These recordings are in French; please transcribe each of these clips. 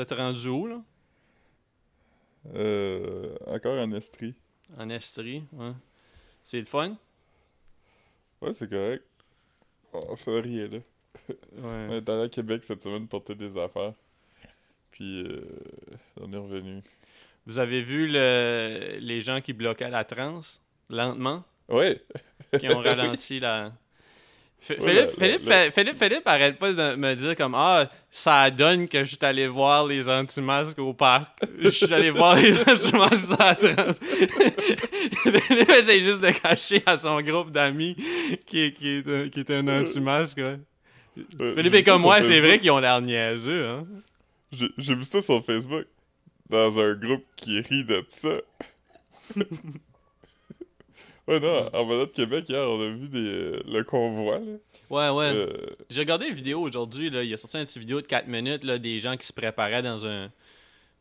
êtes rendu où, là? Euh, encore en Estrie. En Estrie, ouais. C'est le fun? Ouais, c'est correct. On fait rien, là. On Ouais. est allé à Québec cette semaine porter des affaires. Puis, euh, on est revenu. Vous avez vu le... les gens qui bloquaient la transe, lentement, Ouais! qui ont ralenti la... F- Philippe, Philippe, Philippe, Philippe arrête pas de me dire comme Ah, ça donne que je suis allé voir les anti-masques au parc. Je suis allé voir les anti-masques la transe. Philippe essaie juste de cacher à son groupe d'amis qui, qui, est, un- qui est un anti-masque. ouais. Euh, Philippe est comme moi, c'est vrai qu'ils ont l'air niaiseux. Hein? J'ai vu ça sur Facebook. Dans un groupe qui rit de ça. ouais, non, en venant de Québec, hier, on a vu des, euh, le convoi, là. Ouais, ouais. Euh, J'ai regardé une vidéo aujourd'hui, là, il a sorti une petite vidéo de 4 minutes là, des gens qui se préparaient dans un,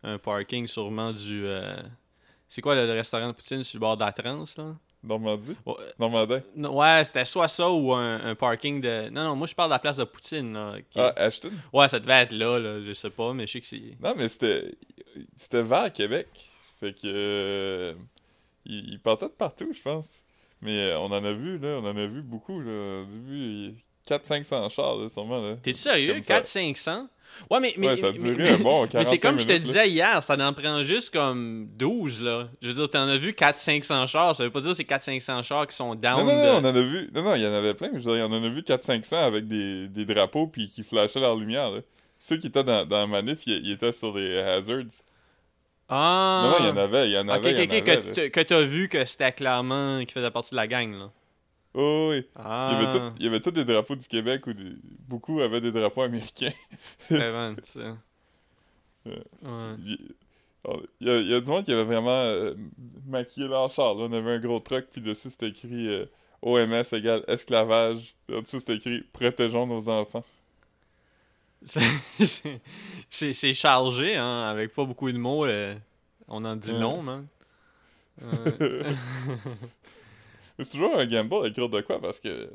un parking sûrement du... euh, C'est quoi le, le restaurant de Poutine sur le bord de la là? Normandie? Ouais, Normandin? ouais, c'était soit ça ou un, un parking de... Non, non, moi je parle de la place de Poutine, là. qui- Ah, Ashton? Ouais, ça devait être là, là, je sais pas, mais je sais que c'est... Non, mais c'était. C'était vers Québec. Fait que. Euh, il, il partait de partout, je pense. Mais euh, on en a vu, là. On en a vu beaucoup, là. On a vu 400-500 chars, là, sûrement, là. T'es-tu sérieux? Comme ça. 400-500? Ouais, mais... mais ouais, ça a mais- duré mais- un bon 45 Mais c'est comme je te là. disais hier, ça en prend juste comme 12, là. Je veux dire, t'en as vu 400-500 chars, ça veut pas dire que c'est 400-500 chars qui sont down Non, non, de... non, on en a vu. Non, non, il y en avait plein, mais je veux dire, on en a vu 400-500 avec des, des drapeaux puis qui flashaient leur lumière, là. Ceux qui étaient dans, dans la manif, ils, ils étaient sur des hazards. Ah! Non, il y en avait, il y en Ok, avait. ok, il y en ok, avait, que t'as vu que c'était clairement qui faisait partie de la gang, là. Oh, oui. Ah! Il y avait tout- il y avait tous des drapeaux du Québec ou des... beaucoup avaient des drapeaux américains. Vraiment, ça. Ouais. Ouais. Il il y, a, il y a du monde qui avait vraiment euh, maquillé leur char. Là. On avait un gros truck, puis dessus c'était écrit euh, OMS égale esclavage. Puis en dessous c'était écrit Protégeons nos enfants. C'est chargé, hein, avec pas beaucoup de mots. euh, on en dit long, man. C'est toujours un gamble d'écrire de quoi parce que tu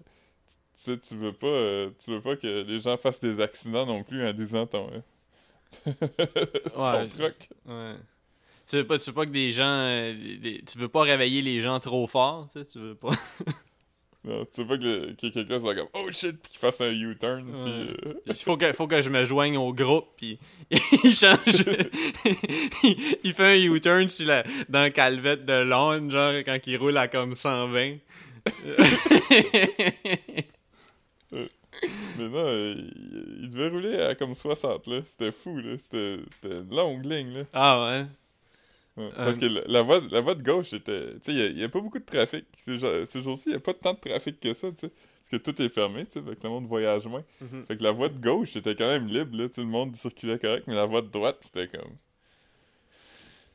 sais, tu veux pas euh, tu veux pas que les gens fassent des accidents non plus en disant ton, euh, ton Ouais. Ouais. Tu veux pas, tu veux pas que des gens. euh, des- tu veux pas réveiller les gens trop fort, tu sais, tu veux pas. Non, tu veux pas que, que quelqu'un soit comme Oh shit, puis qu'il fasse un U-turn. Ouais. Puis, euh, Il faut que, faut que je me joigne au groupe, puis il change. il, il fait un U-turn sur la, dans la calvette de Londres, genre quand il roule à comme 120. Mais non, euh, il, il devait rouler à comme 60, là. C'était fou, là. C'était c'était une longue ligne, là. ah ouais. Ouais. Euh, Parce que la, la voie, la voie de gauche était. Tu sais, il n'y a, pas beaucoup de trafic. Ces jours-ci, il n'y a pas tant de trafic que ça, tu sais. Parce que tout est fermé, tu sais, avec le monde voyage moins. Mhm. Fait que la voie de gauche était quand même libre, là. Tu sais, le monde circulait correct, mais la voie de droite, c'était comme.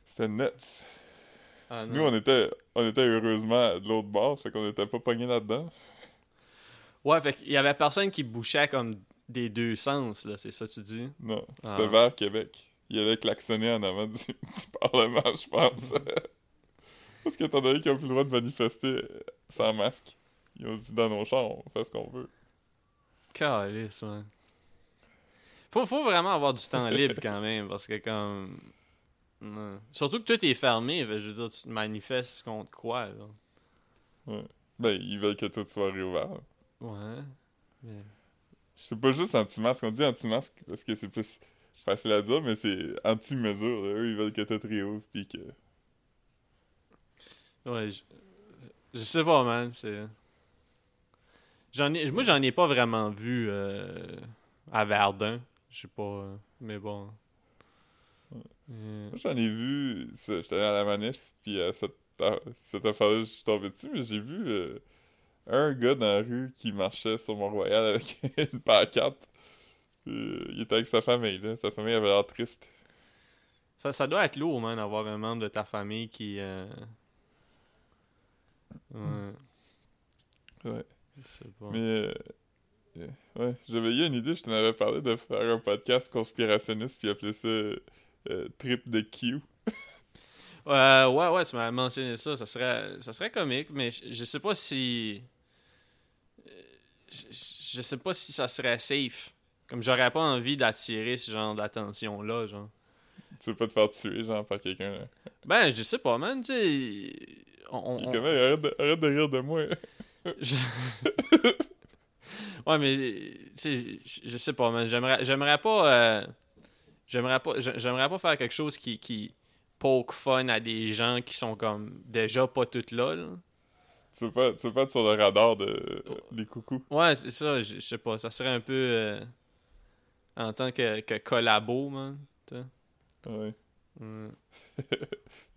C'était nuts. Ah. Nous, on était, on était heureusement de l'autre bord, fait qu'on était pas pognés là-dedans. Ouais, fait qu'il y avait personne qui bouchait comme des deux sens, là, c'est ça que tu dis? Non, c'était Ah. vers Québec. Il allait klaxonner en avant du, du Parlement, je pense. Parce qu'étant donné qu'ils n'ont plus le droit de manifester sans masque, ils ont dit dans nos chars, on fait ce qu'on veut. Calice, man. Faut, faut vraiment avoir du temps libre quand même, parce que comme. Ouais. Surtout que tout est fermé, je veux dire, tu te manifestes contre quoi, là? Ben, ils veulent que tout soit réouvert. Ouais. Mais- C'est pas juste anti-masque, on dit anti-masque parce que c'est plus facile à dire, mais c'est anti-mesure. Eux, ils veulent que tout réouvre, puis que... Ouais, je, je sais pas, man. C'est. J'en ai, moi, j'en ai pas vraiment vu euh, à Verdun. Je sais pas. mais bon. Euh, Moi, j'en ai vu... J'étais allé à la manif, puis à cette, à cette affaire-là, je suis tombé dessus, mais j'ai vu euh, un gars dans la rue qui marchait sur Mont-Royal avec une pancarte. Euh, il était avec sa famille, là. Sa famille avait l'air triste. ça, ça doit être lourd, man, d'avoir un membre de ta famille qui. euh, Ouais. Ouais. Pas. Mais... euh, ouais, j'avais eu une idée, je t'en avais parlé de faire un podcast conspirationniste, puis appeler ça euh, Trip de Q. Euh, ouais, ouais, tu m'as mentionné ça. Ça serait, ça serait comique, mais je, je sais pas si. Je, je sais pas si ça serait safe. Comme j'aurais pas envie d'attirer ce genre d'attention-là, genre. tu veux pas te faire tuer, genre, par quelqu'un. là. Ben, je sais pas, man, tu sais. On, on- Il est on- comme, Hey, arrête, de, arrête de rire de moi. je- ouais, mais, tu sais, je- sais pas, man. J'aimerais, j'aimerais pas. euh, J'aimerais pas, j'aimerais pas faire quelque chose qui, qui poke fun à des gens qui sont comme déjà pas toutes là. là. Tu veux pas, tu veux pas être sur le radar de, des coucous? Ouais, c'est ça, je je sais pas. Ça serait un peu euh, en tant que, que collabo, man. Ouais. Mm.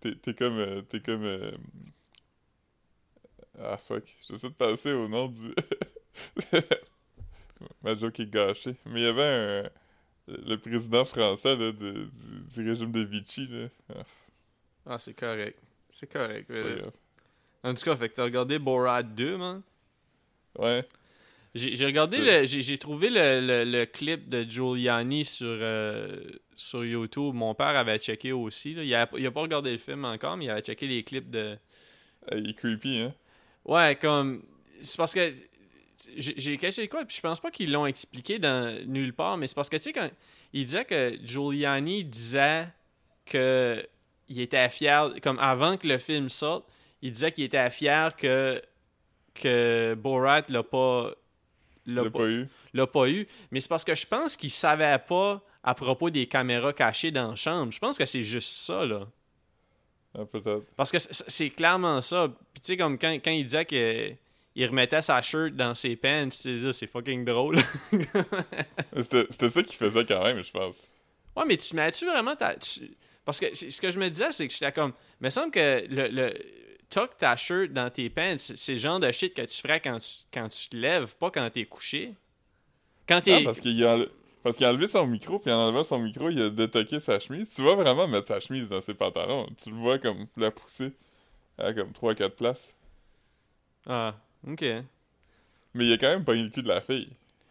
T'es comme. euh, T'es comme. euh, Ah fuck. J'essaie de passer au nom du. Ma joke est gâchée. Mais il y avait un. Le président français là, de- du, du régime de Vichy. Là. Ah, Ah, c'est correct. C'est correct. En tout cas, fait que t'as regardé Borat 2, man. Ouais. J'ai regardé le. J'ai trouvé le, le, le clip de Giuliani sur, euh, sur YouTube. Mon père avait checké aussi. Là. Il, a, il a pas regardé le film encore, mais il avait checké les clips de. Ah, Il est creepy, hein? Ouais, comme. C'est parce que. J'ai j'ai caché quoi, puis je pense pas qu'ils l'ont expliqué dans nulle part, mais c'est parce que, tu sais, quand. Il disait que Giuliani disait que. Il était fier. Comme avant que le film sorte, il disait qu'il était fier que. Que Borat l'a pas. L'a pas, pas eu. l'a pas eu. Mais c'est parce que je pense qu'il savait pas à propos des caméras cachées dans la chambre. Je pense que c'est juste ça, là. Ah, peut-être. Parce que c'est- clairement ça. Puis tu sais, comme quand, quand il disait que il remettait sa shirt dans ses pants, tu sais, ça, c'est fucking drôle. C'était ça qu'il faisait quand même, je pense. ouais, mais tu mets-tu vraiment ta. tu- Parce que ce que je me disais, c'est que j'étais comme. Il me semble que le. le... Tuck ta shirt dans tes pants, c'est le genre de shit que tu ferais quand tu, quand tu te lèves, pas quand t'es couché. Quand t'es. parce qu'il a, parce qu'il a enlevé son micro, puis en enlevant son micro, il a détoqué sa chemise. Tu vois vraiment mettre sa chemise dans ses pantalons. Tu le vois comme la pousser à comme 3-4 places. Ah, ok. Mais il a quand même pogné le cul de la fille.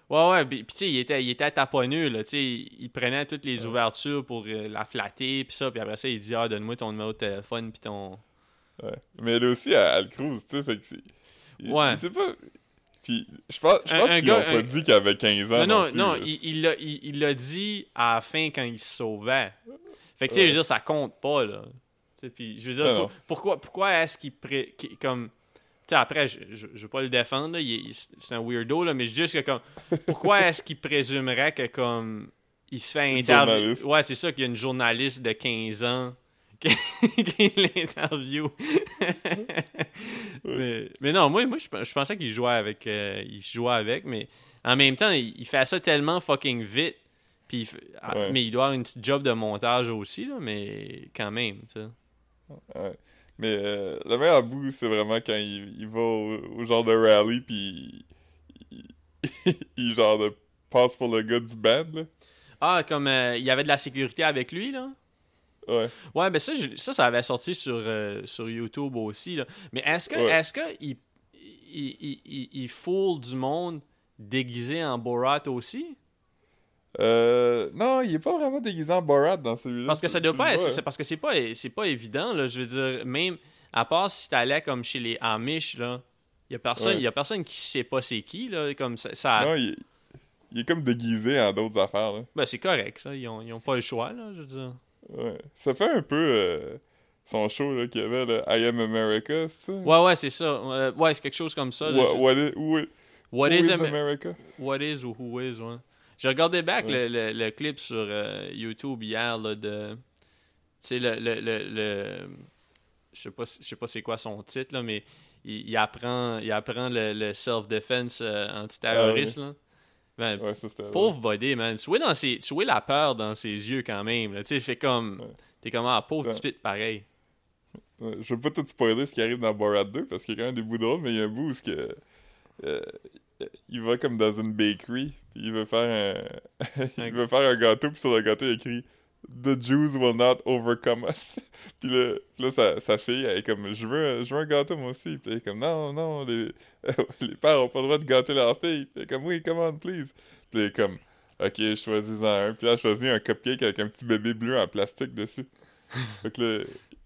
Ouais, ouais, puis tu sais, il était, il était taponneux, là, tu sais, il, il prenait toutes les Ouais. ouvertures pour euh, la flatter, puis ça, puis après ça, il dit, ah, donne-moi ton numéro de téléphone, puis ton... Ouais. Mais elle aussi, elle, elle cruise, tu sais, fait que c'est... il- Ouais. Sait pas... Puis je pense, je pense qu'ils gars- ont pas un- dit qu'il avait 15 ans Non, non, plus, non, il l'a il, il l'a dit à la fin quand il se sauvait. Fait que, tu sais, Ouais. je veux dire, ça compte pas, là. Tu sais, puis je veux dire, pour- pourquoi, pourquoi est-ce qu'il... pré- qu'il- comme... Tu sais, après, je, je, je veux pas le défendre, c'est un weirdo, là, mais juste que, comme... Pourquoi est-ce qu'il présumerait que, comme... Il se fait interviewer... Ouais, c'est ça, qu'il y a une journaliste de 15 ans qui, l'interview. mais, mais non, moi, moi je, je pensais qu'il jouait avec... euh, il jouait avec, mais en même temps, il, il fait ça tellement fucking vite. Puis ah, Ouais. Mais il doit avoir une petite job de montage aussi, là, mais quand même. Ouais. Mais euh, le meilleur bout, c'est vraiment quand il, il va au, au genre de rally, puis il, il, il genre de passe pour le gars du band, là. Ah, comme euh, il y avait de la sécurité avec lui, là? Ouais. Ouais, ben ça, je- ça, ça avait sorti sur, euh, sur YouTube aussi, là. Mais est-ce que, Ouais. est-ce que il, il, il, il, il foule du monde déguisé en Borat aussi? Euh, non, il est pas vraiment déguisé en Borat dans celui-là. Parce que ça doit pas c'est parce que c'est pas, c'est pas évident, là. Je veux dire, même, à part si t'allais comme chez les Amish, là, il y a personne, Ouais. y a personne qui sait pas c'est qui, là. Comme ça, ça- Non, il est, il est comme déguisé en d'autres affaires, là. ben c'est correct, ça. Ils ont, ils ont pas le choix, là, je veux dire. Ouais. Ça fait un peu euh, son show, qu'il y avait, là, I Am America, c'est ça? Ouais, ouais, c'est ça. Euh, ouais, c'est quelque chose comme ça. là. What, Je- what is, who is- What who is, is Am- America? What is ou Who is, ouais. J'ai regardé back Ouais. le, le- le clip sur euh, YouTube hier, là, de... Tu sais, le... le, le, le- Je sais pas, pas c'est quoi son titre, là, mais il, il apprend, il apprend le, le self-defense antiterroriste, là. Ben, Ouais, ça c'était... Pauvre body, man. Tu vois, dans ses, tu vois la peur dans ses yeux quand même. Tu sais, fait comme. Ouais. T'es comme, ah, pauvre petit pit pareil. Ouais, je veux pas tout spoiler ce qui arrive dans Borat 2 parce qu'il y a quand même des bouts drôles, mais il y a un bout où que, euh, il va comme dans une bakery, puis il veut faire un, il veut faire un gâteau, puis sur le gâteau il écrit The Jews will not overcome us. puis là, là sa, sa fille, elle est comme je veux, je veux un gâteau moi aussi. Puis elle est comme non, non, les, les pères ont pas le droit de gâter leur fille. Puis elle est comme oui, come on, please. Puis elle est comme ok, choisis-en un. Puis là, elle choisit un cupcake avec un petit bébé bleu en plastique dessus. fait que là,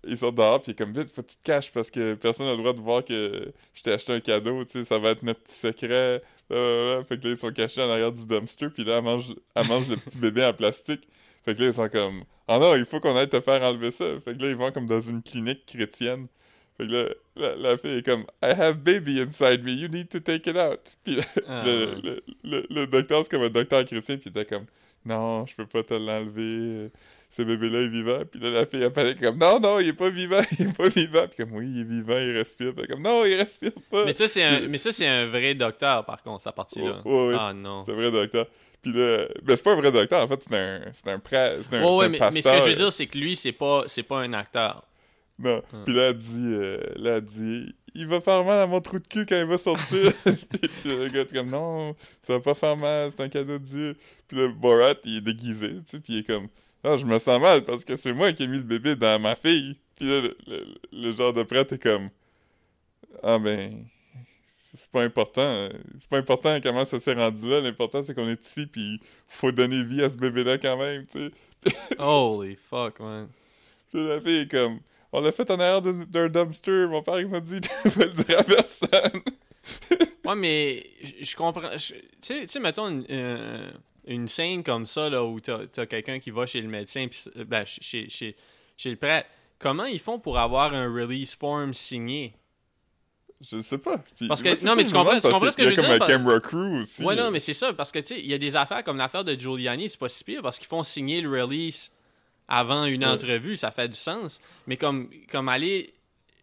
ils sont dehors, puis il est comme vite, faut que tu te caches parce que personne n'a le droit de voir que je t'ai acheté un cadeau, tu sais, ça va être notre petit secret. Fait que là, ils sont cachés en arrière du dumpster, puis là, elle mange, elle mange le petit bébé en plastique. Fait que là, ils sont comme, ah non, il faut qu'on aille te faire enlever ça. Fait que là, ils vont comme dans une clinique chrétienne. Fait que là, la, la fille est comme, I have baby inside me, you need to take it out. Puis le, Ah. le, le, le- le docteur, c'est comme un docteur chrétien, puis il était comme, non, je peux pas te l'enlever, ce bébé-là est vivant. Puis là, la fille apparaît comme, non, non, il est pas vivant, il est pas vivant. Puis comme, oui, il est vivant, il respire. Puis comme, non, il respire pas. Mais ça, c'est un, mais ça, c'est un vrai docteur, par contre, sa partie-là. Ouais. Ah non. C'est un vrai docteur. Puis là, ben c'est pas un vrai docteur, en fait, c'est un, c'est un prêtre, c'est un, ouais, mais, pasteur. mais ce que je veux dire, c'est que lui, c'est pas, c'est pas un acteur. Non. Puis là, elle dit, euh, là, elle dit, il va faire mal à mon trou de cul quand il va sortir. puis le gars est comme, non, ça va pas faire mal, c'est un cadeau de Dieu. Puis là, Borat, il est déguisé, tu sais, puis il est comme, ah, je me sens mal parce que c'est moi qui ai mis le bébé dans ma fille. Puis là, le, le- le genre de prêtre est comme, ah ben, c'est pas important. C'est pas important comment ça s'est rendu là. L'important, c'est qu'on est ici, puis faut donner vie à ce bébé-là quand même, tu sais. Holy fuck, man. Puis la fille est comme, on l'a fait en arrière d'un dumpster. Mon père, il m'a dit de pas le dire à personne. Ouais, mais je comprends. Tu sais, tu mettons une, euh, une scène comme ça, là, où t'as as, quelqu'un qui va chez le médecin, pis, euh, ben, chez, chez, chez le prêtre. Comment ils font pour avoir un release form signé? Je sais pas. Puis, Parce que- non, mais je tu comprends- tu parce comprends ce que Il y je a veux comme un dire, camera crew aussi. Ouais, non, mais c'est ça, parce que, tu sais, il y a des affaires comme l'affaire de Giuliani, c'est pas si pire, parce qu'ils font signer le release avant une Ouais. entrevue, ça fait du sens. Mais comme, comme aller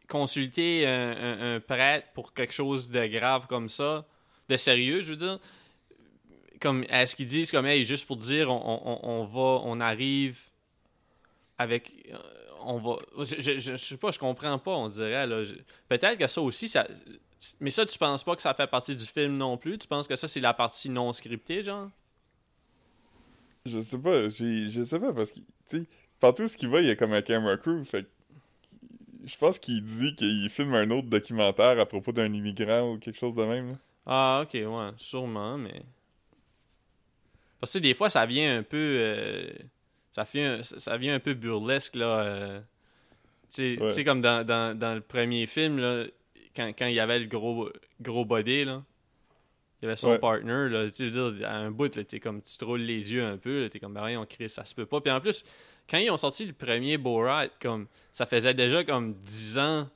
consulter un, un- un prêtre pour quelque chose de grave comme ça, de sérieux, je veux dire, comme, est-ce qu'ils disent comme, hey, juste pour dire, on, on- on va, on arrive avec... euh, On va... Je, je, je- sais pas, je comprends pas, on dirait, là. Peut-être que ça aussi, ça... Mais ça, tu penses pas que ça fait partie du film non plus? Tu penses que ça, c'est la partie non scriptée, genre? Je sais pas. Je sais pas parce que, tu sais, partout où ce qu'il va, il y a comme un camera crew. Fait je pense qu'il dit qu'il filme un autre documentaire à propos d'un immigrant ou quelque chose de même. là. Ah, ok, ouais, sûrement, mais... Parce que des fois, ça vient un peu... euh, Ça, vient, ça vient un peu burlesque, là. euh, Tu sais- Ouais. comme dans, dans, dans le premier film, là, quand, quand il y avait le gros, gros body, là, il y avait son Ouais. partner, là, tu veux dire, à un bout, là, t'es comme, tu te roules les yeux un peu, là, t'es comme, ben rien, on crie, ça se peut pas. Puis en plus, quand ils ont sorti le premier Borat, comme, ça faisait déjà comme 10 ans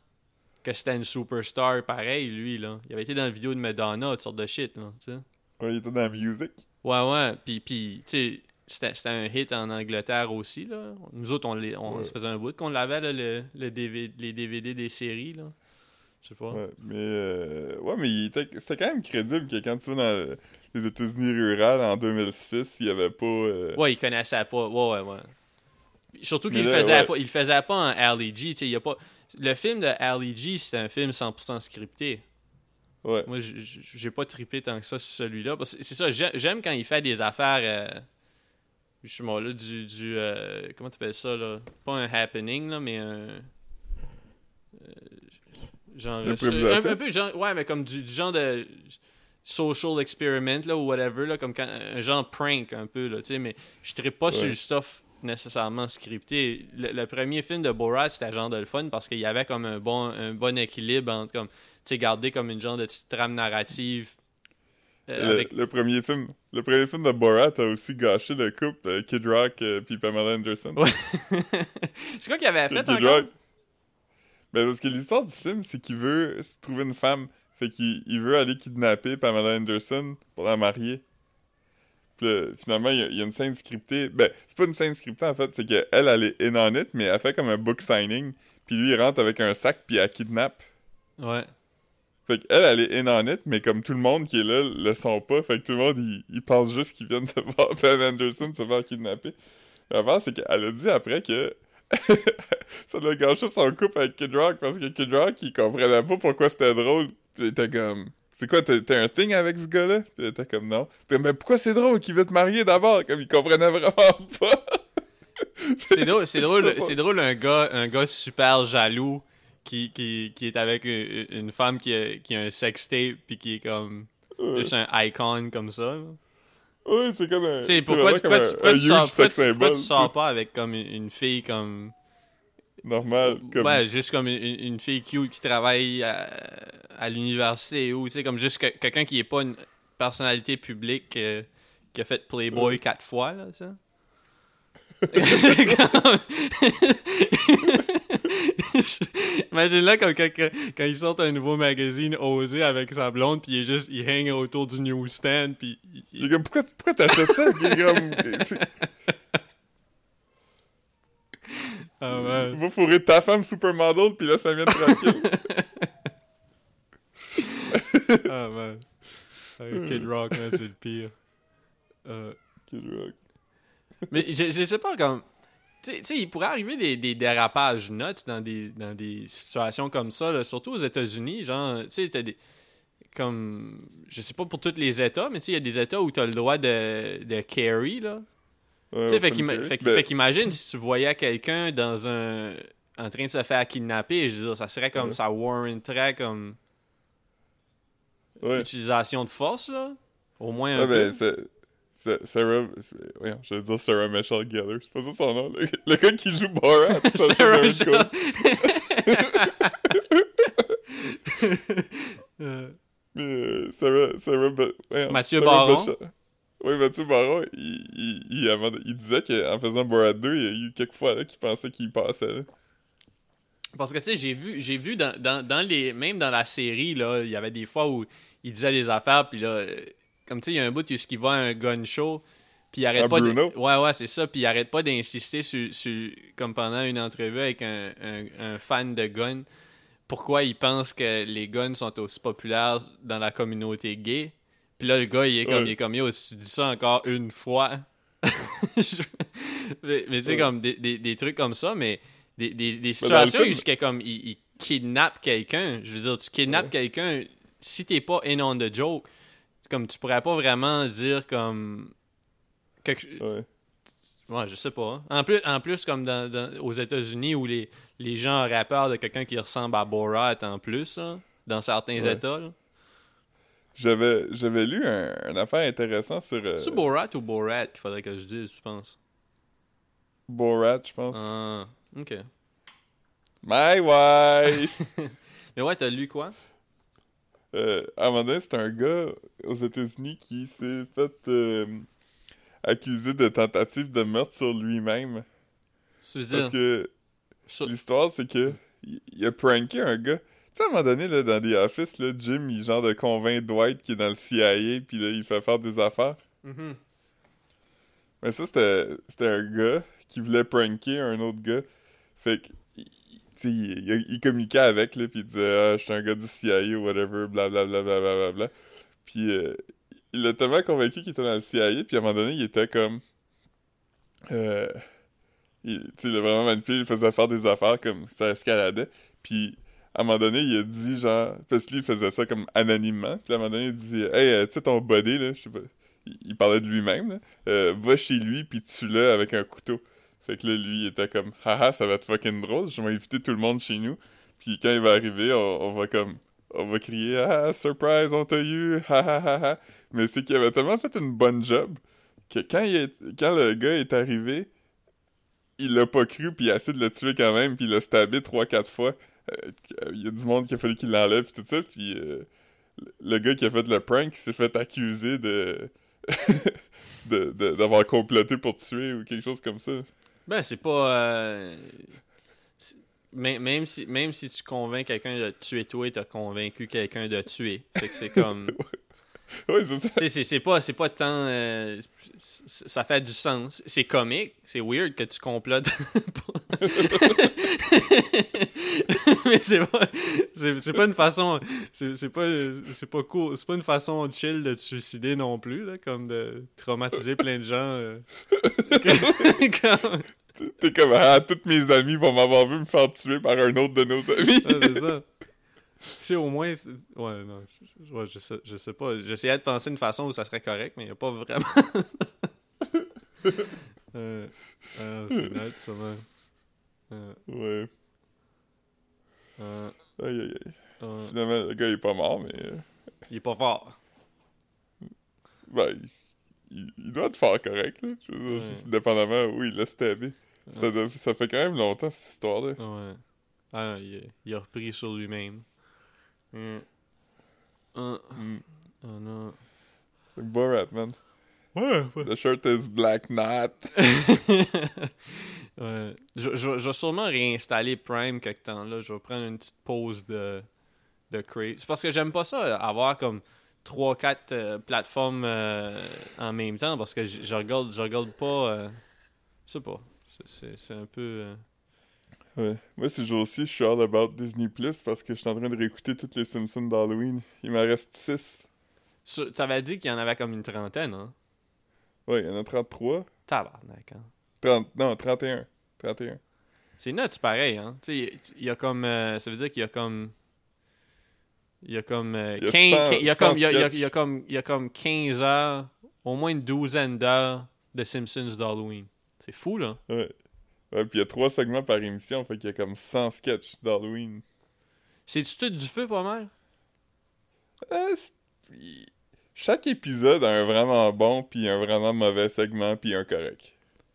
que c'était une superstar pareil, lui, là. Il avait été dans la vidéo de Madonna, toutes sortes de shit, là, tu sais. Ouais, il était dans la music. Ouais, ouais, puis, puis tu sais, c'était un hit en Angleterre aussi, là. Nous autres, on, les, on Ouais. se faisait un bout qu'on l'avait, le, le DVD, les DVD des séries, là. Je sais pas. Ouais, mais euh, ouais, mais c'était quand même crédible que quand tu vas dans les États-Unis rurales en 2006, il y avait pas. euh, Ouais, il connaissait pas. Ouais, ouais, ouais. Surtout qu'il le là, faisait ouais. il faisait pas en Ali G, y a pas le film de Ali G, c'était un film 100% scripté. Ouais. Moi, j'ai pas trippé tant que ça sur celui-là parce que c'est ça, j'ai- j'aime quand il fait des affaires euh, justement là du du euh, comment t'appelles ça là, pas un happening là, mais un euh, genre un, L'improvisation? un peu genre ouais, mais comme du, du genre de social experiment là ou whatever là comme quand, un genre prank un peu là, tu sais mais je trippe pas sur le stuff nécessairement scripté. Le, le premier film de Borat, c'était genre de le fun parce qu'il y avait comme un bon un bon équilibre entre comme tu sais garder comme une genre de petite trame narrative euh, Le, avec le premier film, le premier film de Borat a aussi gâché le couple euh, Kid Rock et puis Pamela Anderson. Ouais. C'est quoi qu'il avait fait Kid Rock. Ben parce que l'histoire du film, c'est qu'il veut se trouver une femme, fait qu'il il veut aller kidnapper Pamela Anderson pour la marier. Puis là, finalement, il y, y a une scène scriptée. Ben, c'est pas une scène scriptée en fait, c'est qu'elle, elle est in on it, mais elle fait comme un book signing. Puis lui, il rentre avec un sac, puis elle kidnappe. Ouais. Fait qu'elle, elle est in on it, mais comme tout le monde qui est là le sont pas, fait que tout le monde, il, il pense juste qu'ils viennent de voir Pam Anderson se faire kidnapper. L'affaire, c'est qu'elle a dit après que ça l'a gâché son couple avec Kid Rock parce que Kid Rock, il comprenait pas pourquoi c'était drôle. Puis il était comme, c'est quoi, t'as un thing avec ce gars-là? Puis il était comme, non. Puis, mais pourquoi c'est drôle qu'il veut te marier d'abord? Comme il comprenait vraiment pas. C'est drôle, c'est drôle, c'est drôle un gars, un gars super jaloux qui, qui, qui est avec une, une femme qui a, qui a un sextape puis qui est comme Ouais, juste un icon comme ça. là. Ouais, c'est comme un. Pourquoi, tu- pourquoi, tu- tu sors, pourquoi, sex tu- pourquoi symbol, tu sors pas avec comme une, une fille comme Normal. Comme... ouais juste comme une, une fille cute qui travaille à, à l'université ou tu sais comme juste que- quelqu'un qui est pas une personnalité publique euh, qui a fait Playboy quatre fois là ça Imagine là comme quand, quand, quand il sort un nouveau magazine osé avec sa blonde puis il est juste il hang autour du newsstand puis il- Il est comme, pourquoi, pourquoi t'achètes ça? Il est comme, c'est- ah ouais. va fourrer ta femme supermodel, puis là, ça vient tranquille. Ah man. Kid Rock, c'est le pire. Euh, Kid Rock. mais je, je sais pas comme. Tu sais- il pourrait arriver des, des dérapages nuts dans des, dans des situations comme ça, là, surtout aux États-Unis. Genre, tu sais, t'as des. Comme. Je sais pas pour tous les États, mais tu sais, il y a des États où t'as le droit de, de carry, là. Ouais, Tu sais, fait Ben, fait qu'imagine si tu voyais quelqu'un dans un. en train de se faire kidnapper, je veux dire, ça serait comme. Ouais. ça warranterait comme. ouais. utilisation de force, là. Au moins un peu. ben, Sarah... Voyons, je vais dire Sarah Michelle Gellar. C'est pas ça son nom. Le, le gars qui joue Borat. ça Sarah Michelle. Euh, Mais euh, Sarah... Sarah... Voyons, Mathieu Sarah Baron. Oui, Mathieu Baron, il, il, il, avant- il disait qu'en faisant Borat 2, il y a eu quelques fois là qu'il pensait qu'il passait. Là. Parce que tu sais, j'ai vu, j'ai vu dans, dans, dans les. Même dans la série, là, il y avait des fois où il disait des affaires, puis là, euh, comme tu sais, il y a un bout où il va à un gun show, puis il arrête pas de. Ouais, ouais, c'est ça, puis il arrête pas d'insister sur, sur- Comme pendant une entrevue avec un, un, un fan de gun, pourquoi il pense que les guns sont aussi populaires dans la communauté gay. Puis là, le gars, il est comme, Ouais. il est comme yo, si tu dis ça encore une fois? Je- mais mais tu sais, Ouais. comme des, des, des trucs comme ça, mais des, des, situations où film- comme il, il kidnappe quelqu'un. Je veux dire, tu kidnappes Ouais. quelqu'un, si t'es pas in on the joke, comme tu pourrais pas vraiment dire comme. Quelque... Ouais. Ouais, je sais pas. En plus, en plus comme dans, dans- aux États-Unis où les, les gens auraient peur de quelqu'un qui ressemble à Borat en plus, dans certains Ouais. États. J'avais, j'avais lu un, un affaire intéressant sur euh, C'est Borat ou Borat qu'il faudrait que je dise, je pense. Borat, je pense. Ah, ok. My wife! Mais ouais, t'as lu quoi? Euh, à un moment donné, c'est un gars aux États-Unis qui s'est fait euh, accuser de tentative de meurtre sur lui-même. Dire, Parce que l'histoire, c'est que il, a pranké un gars. Tu sais, à un moment donné, là, dans The Office, là, Jim, il genre de convainc Dwight qui est dans le CIA, puis là, il fait faire des affaires. Mhm. Mais ça, c'était un gars qui voulait pranker un autre gars. Fait que, il, communiquait avec, là, puis il disait « Ah, je suis un gars du CIA ou whatever, blablabla, blablabla. Bla. Puis euh, il l'a tellement convaincu qu'il était dans le CIA, puis à un moment donné, il était comme... Euh, il, il a vraiment manipulé, il faisait faire des affaires comme ça escaladait. Puis à un moment donné, il a dit genre... Parce que lui, il faisait ça comme anonymement. Puis à un moment donné, il dit « Hey, euh, tu sais, ton body, là, je sais pas... » il- parlait de lui-même. Euh, va chez lui puis tue-le avec un couteau. Fait que là, lui, il était comme, haha, ça va être fucking drôle, je vais inviter tout le monde chez nous. Puis quand il va arriver, on, va comme, on va crier, ah, surprise, on t'a eu, ha ha. Mais c'est qu'il avait tellement fait une bonne job que quand, il quand le gars est arrivé, il l'a pas cru, puis il a essayé de le tuer quand même, puis il l'a stabé 3-4 fois. Euh, Il y a du monde qui a fallu qu'il l'enlève, puis tout ça, puis euh, le gars qui a fait le prank s'est fait accuser de de- de- d'avoir comploté pour tuer ou quelque chose comme ça. Ben, c'est pas. euh, même, si, même si tu convaincs quelqu'un de tuer toi, t'as convaincu quelqu'un de tuer. Fait que c'est comme. Oui, c'est ça. C'est- pas, pas tant. euh, ça fait du sens. C'est comique. C'est weird que tu complotes. Mais c'est pas. C'est pas une façon. C'est pas, c'est pas cool. C'est pas une façon chill de te suicider non plus, là, comme de traumatiser plein de gens. euh. Comme- T'es comme, ah, tous mes amis vont m'avoir vu me faire tuer par un autre de nos amis. Ouais, c'est ça. Si au moins. Ouais, non. Ouais, je sais, je sais pas. J'essayais de penser une façon où ça serait correct, mais il n'y a pas vraiment. Euh, euh, c'est net, ça. Euh, ouais. euh, Aïe, aïe, aïe. Finalement, le gars il est pas mort, mais. il est pas fort. ben, il, doit être fort correct, là. Je veux dire, Ouais. juste dépendamment où il l'a stabé. Ça, ça fait quand même longtemps, cette histoire-là. Ouais. Ah, il a repris sur lui-même. Mm. Ah, Mm. oh non. Borat, man. Ouais. The shirt is black knot. ouais. Je, je, je vais sûrement réinstaller Prime quelque temps là. Je vais prendre une petite pause de, de Crave. C'est parce que j'aime pas ça, avoir comme 3-4 euh, plateformes euh, en même temps parce que je, je regarde, je regarde pas. euh, je sais pas. C'est un peu. Ouais. Moi, ces jours-ci, je suis all about Disney Plus parce que je suis en train de réécouter toutes les Simpsons d'Halloween. Il m'en reste 6. sur- T'avais dit qu'il y en avait comme une trentaine, hein? Ouais, il y en a 33. Tabarnak, hein? 30... Non, 31. 31. C'est nuts pareil, hein? Tu sais, il y a comme. euh, ça veut dire qu'il y a comme. Il y a comme. euh, Il y a 15 cent- il y a cent comme. Il y a, il y a- sketchs. il y a comme. Il y a comme 15 heures, au moins une douzaine d'heures de Simpsons d'Halloween. C'est fou, là. Ouais. Ouais, puis il y a 3 segments par émission, fait qu'il y a comme 100 sketchs d'Halloween. C'est-tu tout du feu, pas mal? Euh, Chaque épisode a un vraiment bon, puis un vraiment mauvais segment, puis un correct.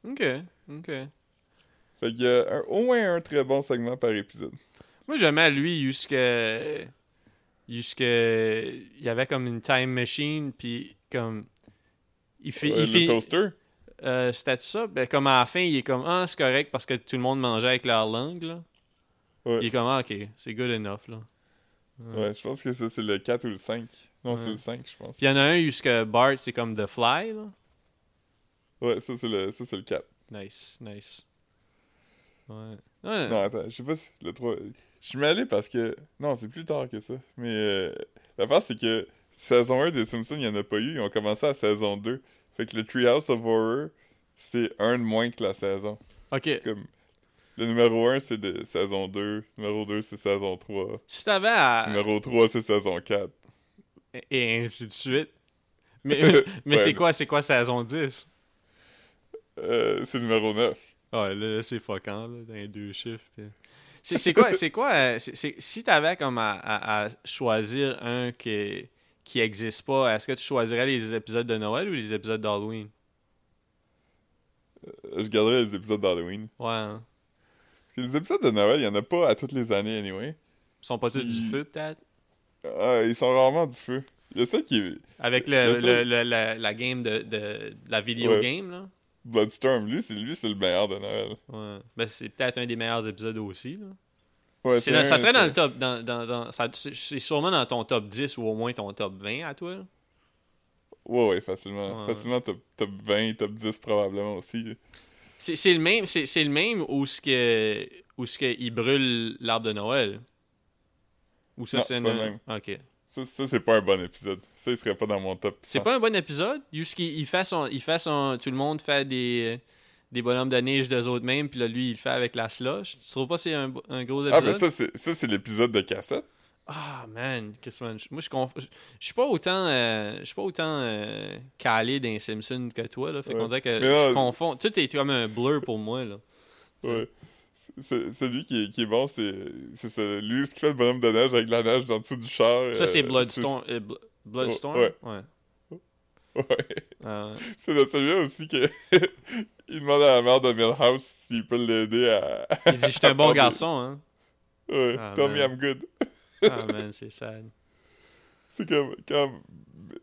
Ok, ok. Fait qu'il y a un- au moins un très bon segment par épisode. Moi, j'aimais lui jusqu'à. Jusqu'à. Il y avait comme une time machine, puis comme. Il fait. Ouais, il fait le toaster? Euh, C'était ça? Ben, comme à la fin, il est comme. Ah, c'est correct parce que tout le monde mangeait avec leur langue, là. Ouais. Il est comme, ah, ok, c'est good enough, là. Ouais, je pense que ça, c'est le 4 ou le 5. Non, c'est le 5, je pense. Puis il y en a un jusque Bart, c'est comme The Fly, là. Ouais, ça, c'est le, ça, c'est le 4. Nice, nice. Ouais. Ouais. Non, attends, je sais pas si le 3... Je suis mêlé parce que... Non, c'est plus tard que ça. Mais euh, l'affaire, c'est que saison 1 des Simpsons, il n'y en a pas eu. Ils ont commencé à saison 2. Fait que le Treehouse of Horror, c'est un de moins que la saison. Ok. Comme... Le numéro 1, c'est de saison 2. Numéro 2, c'est saison 3. Si t'avais à. Numéro 3, c'est saison 4. Et ainsi de suite. Mais, mais Ouais. c'est quoi, c'est quoi saison 10? Euh, c'est numéro 9. Ah, là, là, c'est fuckant, là, dans les deux chiffres. puis- C'est quoi, c'est quoi, euh, c'est- c'est- si t'avais comme à, à- à choisir un qui, qui existe pas, est-ce que tu choisirais les épisodes de Noël ou les épisodes d'Halloween? Euh, Je garderai les épisodes d'Halloween. Ouais, hein. Parce que les épisodes de Noël, il n'y en a pas à toutes les années, anyway. Ils sont pas tous du Puis- feu, peut-être? Ah, ils sont rarement du feu. Il y a ça qui est... Avec le, la, la game de, de, de la vidéo Ouais. game, là? Bloodstorm, lui, c'est lui, c'est le meilleur de Noël. Ouais. Ben, c'est peut-être un des meilleurs épisodes aussi, là. Ouais, C'est dans- ça serait dans le top. Dans, dans, dans- ça- c'est sûrement dans ton top 10 ou au moins ton top 20 à toi. Ouais, ouais, facilement. Ouais. Facilement top, top 20, top 10 probablement aussi. C'est le même, c'est c'est le même où ce que où ce que il brûle l'arbre de Noël. Ou ça c'est le même. OK. Ça, ça c'est pas un bon épisode. Ça, il serait pas dans mon top. C'est 100. pas un bon épisode? Qu'il fait son il fait son tout le monde fait des des bonhommes de neige d'eux autres mêmes puis là lui il le fait avec la slush. Tu trouves pas que c'est un, un gros Ah, épisode? mais ça, c'est, ça, c'est l'épisode de cassette. Ah man, qu'est-ce que moi je conf... suis pas autant euh, je suis pas autant euh, calé dans les Simpsons que toi là, fait Ouais. qu'on dirait que je confonds, tout est comme un blur pour moi là. Ouais. Celui qui est, qui est bon, c'est, c'est ça. Lui, ce qui fait le bonhomme de neige avec la neige dans dessous du char. Ça euh, c'est Bloodstorm euh, Bl- Bloodstorm? Ouais. ouais. Ouais. Euh, C'est de celui-là aussi que. il demande à la mère de Milhouse s'il peut l'aider à. il dit je suis un bon garçon hein. Ouais, Ah, tell me. I'm good. Ah man, c'est sad. C'est comme quand